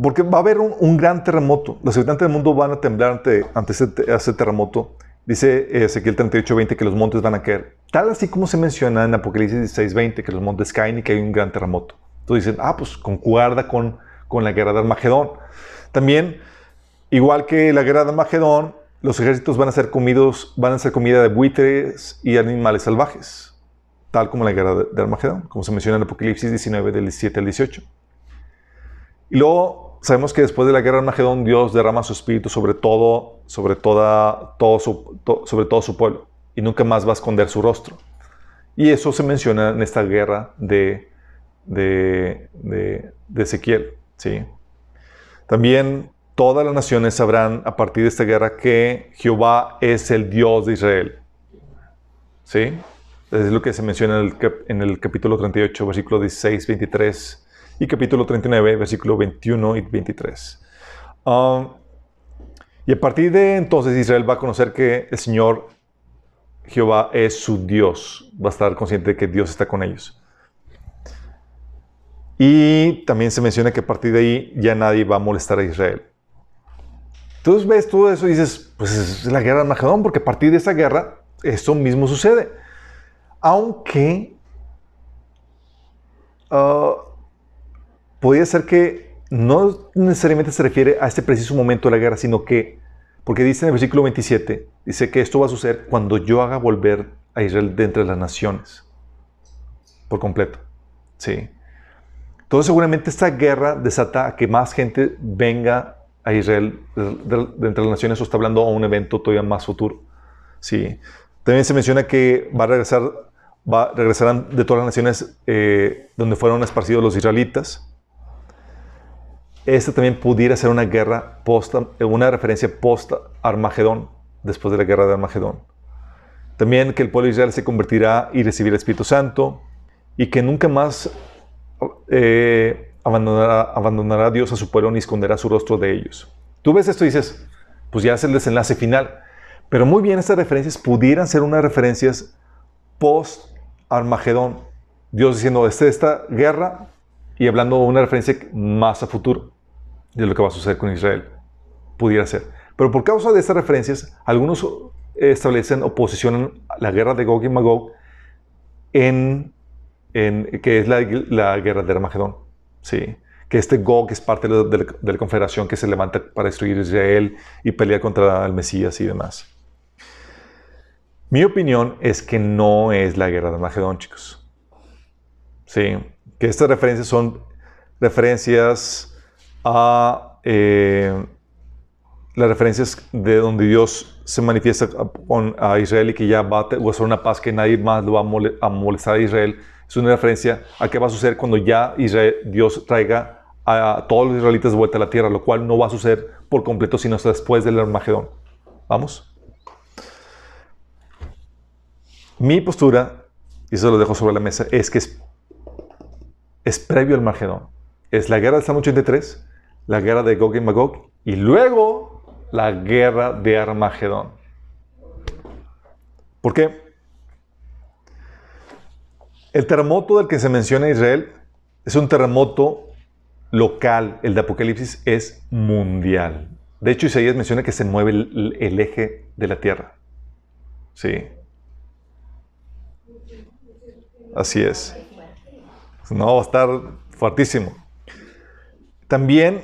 porque va a haber un, gran terremoto. Los habitantes del mundo van a temblar ante, ante ese, terremoto. Dice Ezequiel 38:20 que los montes van a caer. Tal así como se menciona en Apocalipsis 16:20 que los montes caen y que hay un gran terremoto. Entonces dicen, ah, pues concuerda con, con la guerra de Armagedón. También, igual que la guerra de Armagedón, los ejércitos van a ser comidos, van a ser comida de buitres y animales salvajes, tal como la guerra de, Armagedón, como se menciona en Apocalipsis 19 del 17 al 18. Y luego sabemos que después de la guerra de Armagedón Dios derrama su espíritu sobre todo, sobre toda, todo su, sobre todo su pueblo y nunca más va a esconder su rostro. Y eso se menciona en esta guerra de, de, Ezequiel. ¿sí? También todas las naciones sabrán a partir de esta guerra que Jehová es el Dios de Israel. ¿Sí? Es lo que se menciona en el, en el capítulo 38, versículo 16, 23 y capítulo 39, versículo 21 y 23. Um, y a partir de entonces Israel va a conocer que el Señor Jehová es su Dios. Va a estar consciente de que Dios está con ellos. Y también se menciona que a partir de ahí ya nadie va a molestar a Israel. Entonces ves todo eso y dices, pues es la guerra de Armagedón, porque a partir de esa guerra esto mismo sucede. Aunque ah, podría ser que no necesariamente se refiere a este preciso momento de la guerra, sino que, porque dice en el versículo 27, dice que esto va a suceder cuando yo haga volver a Israel de entre las naciones, por completo. Sí. Entonces seguramente esta guerra desata a que más gente venga a Israel de, entre las naciones o está hablando a un evento todavía más futuro. Sí. También se menciona que va a regresar, va, regresarán de todas las naciones eh, donde fueron esparcidos los israelitas. Esta también pudiera ser una guerra post, una referencia post Armagedón, después de la guerra de Armagedón. También que el pueblo de Israel se convertirá y recibirá el Espíritu Santo y que nunca más eh, abandonará, a Dios a su pueblo ni esconderá su rostro de ellos. Tú ves esto y dices, pues ya es el desenlace final. Pero muy bien, estas referencias pudieran ser unas referencias post-Armagedón. Dios diciendo, este, esta guerra y hablando de una referencia más a futuro de lo que va a suceder con Israel. Pudiera ser. Pero por causa de estas referencias, algunos establecen o posicionan la guerra de Gog y Magog en, que es la, la guerra de Armagedón. Sí. Que este Gog es parte de la, de la- de la confederación que se levanta para destruir Israel y pelear contra el Mesías y demás. Mi opinión es que no es la guerra de Armagedón, chicos. Sí. Que estas referencias son referencias a eh, las referencias de donde Dios se manifiesta a, Israel y que ya va a ser una paz que nadie más lo va a molestar a Israel. Es una referencia a qué va a suceder cuando ya Israel- Dios traiga a todos los israelitas de vuelta a la tierra, lo cual no va a suceder por completo sino hasta después del Armagedón. ¿Vamos? Mi postura, y eso lo dejo sobre la mesa, es que es, previo al Armagedón. Es la guerra del Salmo 83, la guerra de Gog y Magog, y luego la guerra de Armagedón. ¿Por qué? El terremoto del que se menciona Israel es un terremoto local, el de Apocalipsis es mundial. De hecho, Isaías menciona que se mueve el, eje de la tierra. Sí. Así es. No, va a estar fuertísimo. También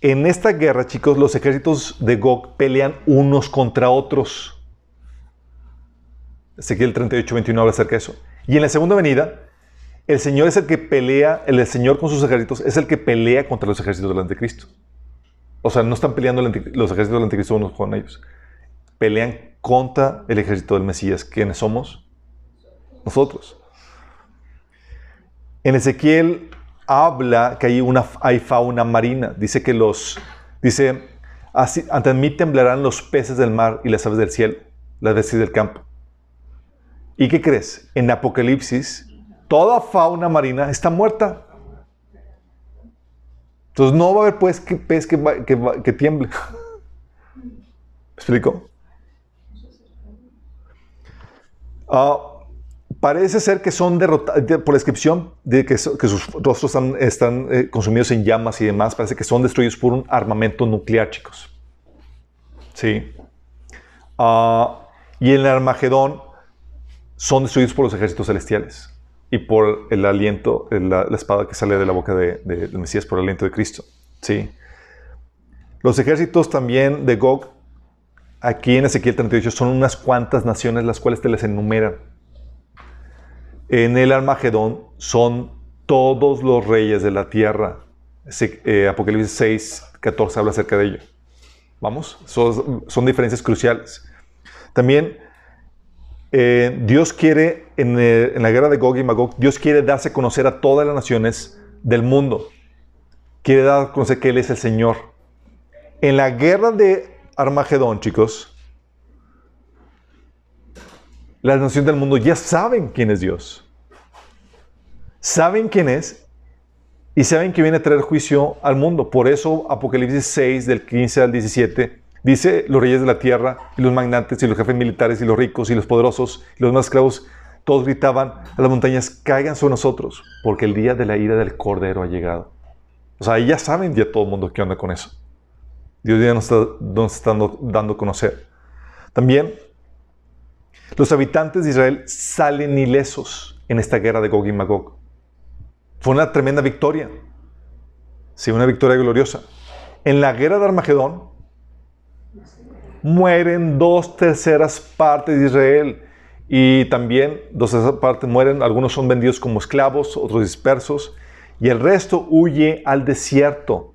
en esta guerra, chicos, los ejércitos de Gog pelean unos contra otros. Ezequiel 38, 21 habla acerca de eso. Y en la segunda venida, el Señor es el que pelea, el Señor con sus ejércitos es el que pelea contra los ejércitos del anticristo. O sea, no están peleando los ejércitos del anticristo unos con ellos. Pelean contra el ejército del Mesías. ¿Quiénes somos? Nosotros. En Ezequiel habla que hay, una, hay fauna marina. Dice que los, dice, así, ante mí temblarán los peces del mar y las aves del cielo, las bestias del campo. ¿Y qué crees? En Apocalipsis, toda fauna marina está muerta. Entonces no va a haber pues que pez que, que, que tiemble. (laughs) ¿Me explico? Ah, parece ser que son derrotados, por la descripción de que, sus rostros están, están, eh, consumidos en llamas y demás, parece que son destruidos por un armamento nuclear, chicos. Sí. Ah, y en el Armagedón son destruidos por los ejércitos celestiales y por el aliento, la, espada que sale de la boca de, de- del Mesías, por el aliento de Cristo. Sí. Los ejércitos también de Gog, aquí en Ezequiel 38, son unas cuantas naciones las cuales te les enumeran. En el Armagedón son todos los reyes de la tierra. Eh, Apocalipsis 6, 14 habla acerca de ello. Vamos, son, son diferencias cruciales. También eh, Dios quiere, en, eh, en la guerra de Gog y Magog, Dios quiere darse a conocer a todas las naciones del mundo. Quiere dar a conocer que Él es el Señor. En la guerra de Armagedón, chicos, las naciones del mundo ya saben quién es Dios. Saben quién es y saben que viene a traer juicio al mundo. Por eso Apocalipsis 6, del 15 al 17, dice los reyes de la tierra y los magnates y los jefes militares y los ricos y los poderosos y los más esclavos, todos gritaban a las montañas, caigan sobre nosotros, porque el día de la ira del Cordero ha llegado. O sea, ya saben ya todo el mundo qué onda con eso. Dios ya nos está, nos está dando a conocer. También, los habitantes de Israel salen ilesos en esta guerra de Gog y Magog. Fue una tremenda victoria. Sí, una victoria gloriosa. En la guerra de Armagedón, mueren dos terceras partes de Israel. Y también dos terceras partes mueren, algunos son vendidos como esclavos, otros dispersos. Y el resto huye al desierto.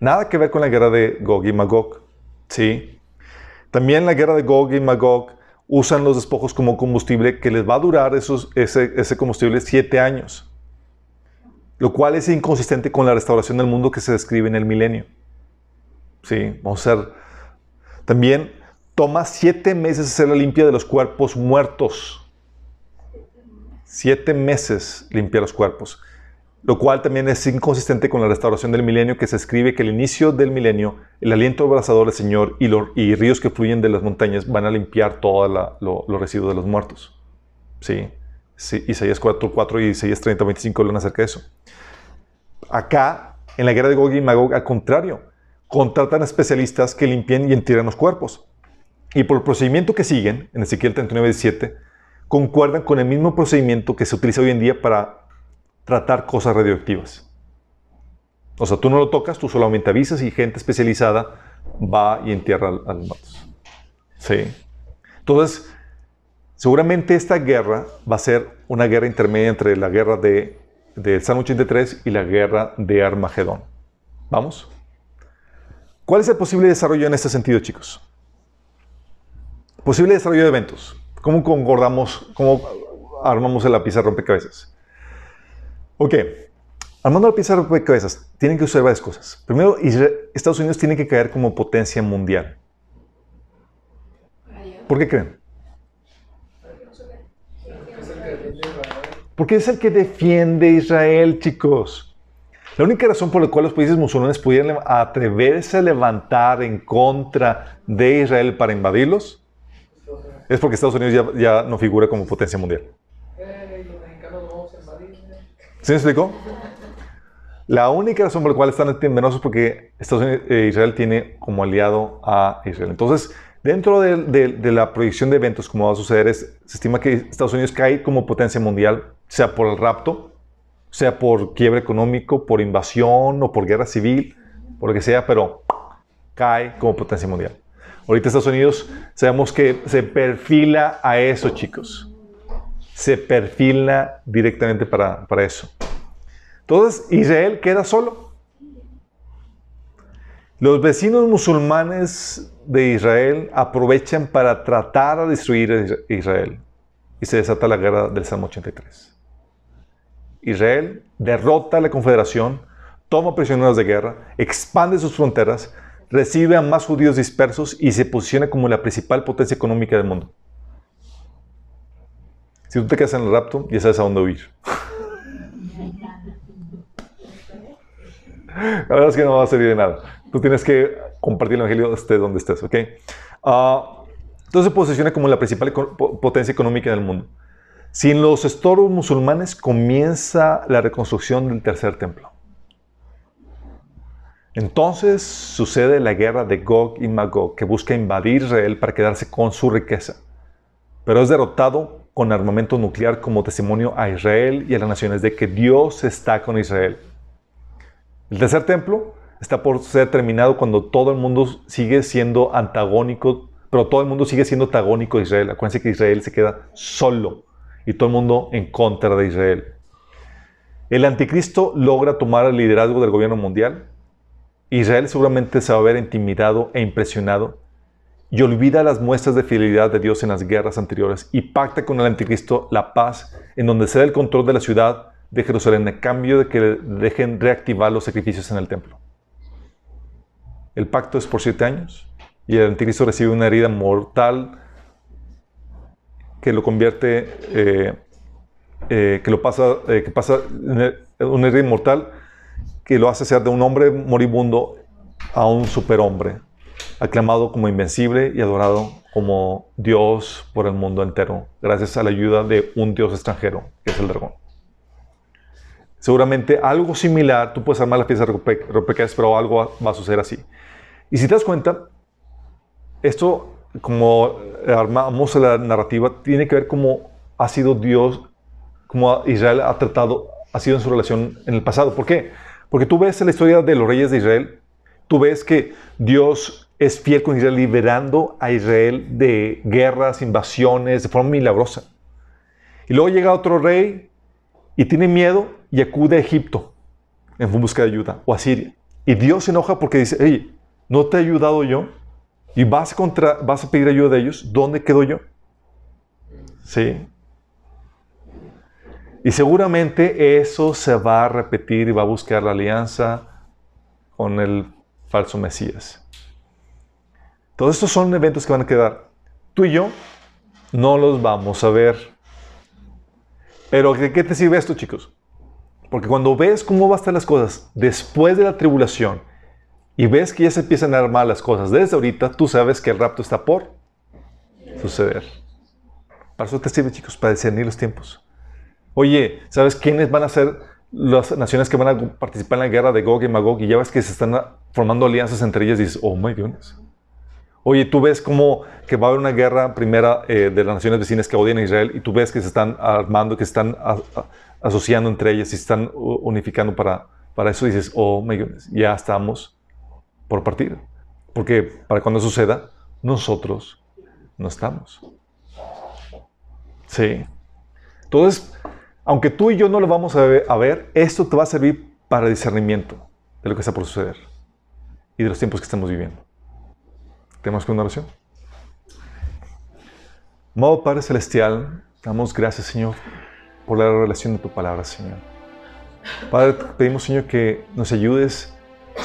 Nada que ver con la guerra de Gog y Magog. ¿sí? También la guerra de Gog y Magog usan los despojos como combustible que les va a durar esos, ese, ese combustible siete años. Lo cual es inconsistente con la restauración del mundo que se describe en el milenio. Sí, vamos a hacer. También toma siete meses hacer la limpia de los cuerpos muertos. Siete meses limpiar los cuerpos lo cual también es inconsistente con la restauración del milenio que se escribe que el inicio del milenio, el aliento abrasador del Señor y, los, ríos que fluyen de las montañas van a limpiar todos los residuos de los muertos. ¿Sí? sí Isaías 4, 4 y Isaías 30, 25 hablan acerca de eso. Acá, en la guerra de Gog y Magog, al contrario, contratan especialistas que limpien y entierran los cuerpos. Y por el procedimiento que siguen, en Ezequiel 39, 17, concuerdan con el mismo procedimiento que se utiliza hoy en día para tratar cosas radioactivas. O sea, tú no lo tocas, tú solamente avisas y gente especializada va y entierra a los muertos. Sí. Entonces, seguramente esta guerra va a ser una guerra intermedia entre la guerra de, de Salmo 83 y la guerra de Armagedón. ¿Vamos? ¿Cuál es el posible desarrollo en este sentido, chicos? Posible desarrollo de eventos. ¿Cómo concordamos, cómo armamos el lápiz rompecabezas? Ok, armando la pieza de cabezas, tienen que usar varias cosas. Primero, Estados Unidos tiene que caer como potencia mundial. ¿Por qué creen? Porque es el que defiende Israel, chicos. La única razón por la cual los países musulmanes pudieran atreverse a levantar en contra de Israel para invadirlos es porque Estados Unidos ya, ya no figura como potencia mundial. ¿Sí me explico? La única razón por la cual están temerosos es porque Estados Unidos, eh, Israel tiene como aliado a Israel. Entonces, dentro de, la proyección de eventos, como va a suceder, es, se estima que Estados Unidos cae como potencia mundial, sea por el rapto, sea por quiebre económico, por invasión o por guerra civil, por lo que sea, pero cae como potencia mundial. Ahorita Estados Unidos sabemos que se perfila a eso, chicos se perfila directamente para, para eso. Entonces Israel queda solo. Los vecinos musulmanes de Israel aprovechan para tratar de destruir a Israel. Y se desata la guerra del Salmo 83. Israel derrota a la confederación, toma prisioneros de guerra, expande sus fronteras, recibe a más judíos dispersos y se posiciona como la principal potencia económica del mundo. Si tú te quedas en el rapto, ya sabes a dónde huir. La verdad es que no va a servir de nada. Tú tienes que compartir el Evangelio estés donde estés, ¿ok? Uh, entonces se posiciona como la principal potencia económica del mundo. Sin los estorbos musulmanes comienza la reconstrucción del tercer templo. Entonces sucede la guerra de Gog y Magog, que busca invadir Israel para quedarse con su riqueza. Pero es derrotado con armamento nuclear como testimonio a Israel y a las naciones de que Dios está con Israel. El tercer templo está por ser terminado cuando todo el mundo sigue siendo antagónico, pero todo el mundo sigue siendo antagónico a Israel. Acuérdense que Israel se queda solo y todo el mundo en contra de Israel. El anticristo logra tomar el liderazgo del gobierno mundial. Israel seguramente se va a ver intimidado e impresionado y olvida las muestras de fidelidad de Dios en las guerras anteriores y pacta con el anticristo la paz en donde se da el control de la ciudad de Jerusalén a cambio de que dejen reactivar los sacrificios en el templo. el pacto es por siete años y el anticristo recibe una herida mortal que lo convierte, eh, eh, que lo pasa, eh, que pasa una herida mortal que lo hace ser de un hombre moribundo a un superhombre, aclamado como invencible y adorado como Dios por el mundo entero, gracias a la ayuda de un Dios extranjero, que es el dragón. Seguramente algo similar, tú puedes armar las piezas de rompecabezas, pero algo va a suceder así. Y si te das cuenta, esto, como armamos la narrativa, tiene que ver cómo ha sido Dios, cómo Israel ha tratado, ha sido en su relación en el pasado. ¿Por qué? Porque tú ves la historia de los reyes de Israel, tú ves que Dios es fiel con Israel, liberando a Israel de guerras, invasiones, de forma milagrosa. Y luego llega otro rey y tiene miedo y acude a Egipto en busca de ayuda, o a Siria. Y Dios se enoja porque dice, hey, ¿no te he ayudado yo? Y vas, contra, vas a pedir ayuda de ellos, ¿dónde quedo yo? Sí. Y seguramente eso se va a repetir y va a buscar la alianza con el falso Mesías. Todos estos son eventos que van a quedar. Tú y yo no los vamos a ver. Pero ¿de qué te sirve esto, chicos? Porque cuando ves cómo van a estar las cosas después de la tribulación y ves que ya se empiezan a armar las cosas desde ahorita, tú sabes que el rapto está por suceder. Para eso te sirve, chicos, para discernir los tiempos. Oye, ¿sabes quiénes van a ser las naciones que van a participar en la guerra de Gog y Magog? Y ya ves que se están formando alianzas entre ellas y dices, oh my goodness. Oye, tú ves cómo que va a haber una guerra primera eh, de las naciones vecinas que odian a Israel y tú ves que se están armando, que se están asociando entre ellas y se están unificando para, para eso. Dices, oh my goodness, ya estamos por partir. Porque para cuando suceda, nosotros no estamos. Sí. Entonces, aunque tú y yo no lo vamos a ver, a ver, esto te va a servir para discernimiento de lo que está por suceder y de los tiempos que estamos viviendo. Tenemos que una oración. Amado Padre Celestial, damos gracias, Señor, por la revelación de tu palabra, Señor. Padre, pedimos, Señor, que nos ayudes,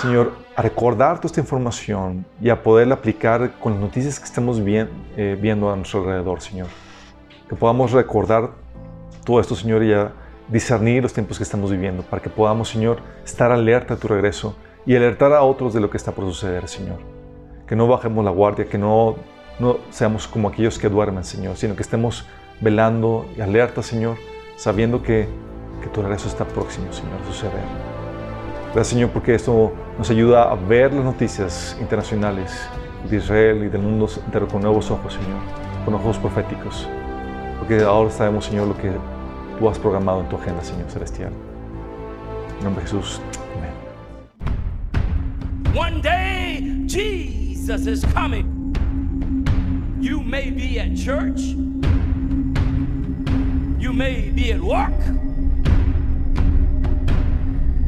Señor, a recordar toda esta información y a poderla aplicar con las noticias que estamos eh, viendo a nuestro alrededor, Señor. Que podamos recordar todo esto, Señor, y a discernir los tiempos que estamos viviendo, para que podamos, Señor, estar alerta a tu regreso y alertar a otros de lo que está por suceder, Señor que no bajemos la guardia, que no, no seamos como aquellos que duermen, Señor, sino que estemos velando y alerta, Señor, sabiendo que, que tu regreso está próximo, Señor, a suceder. Gracias, Señor, porque esto nos ayuda a ver las noticias internacionales de Israel y del mundo entero con nuevos ojos, Señor, con ojos proféticos. Porque ahora sabemos, Señor, lo que tú has programado en tu agenda, Señor Celestial. En nombre de Jesús. Amén. One day, Jesus is coming. You may be at church, you may be at work,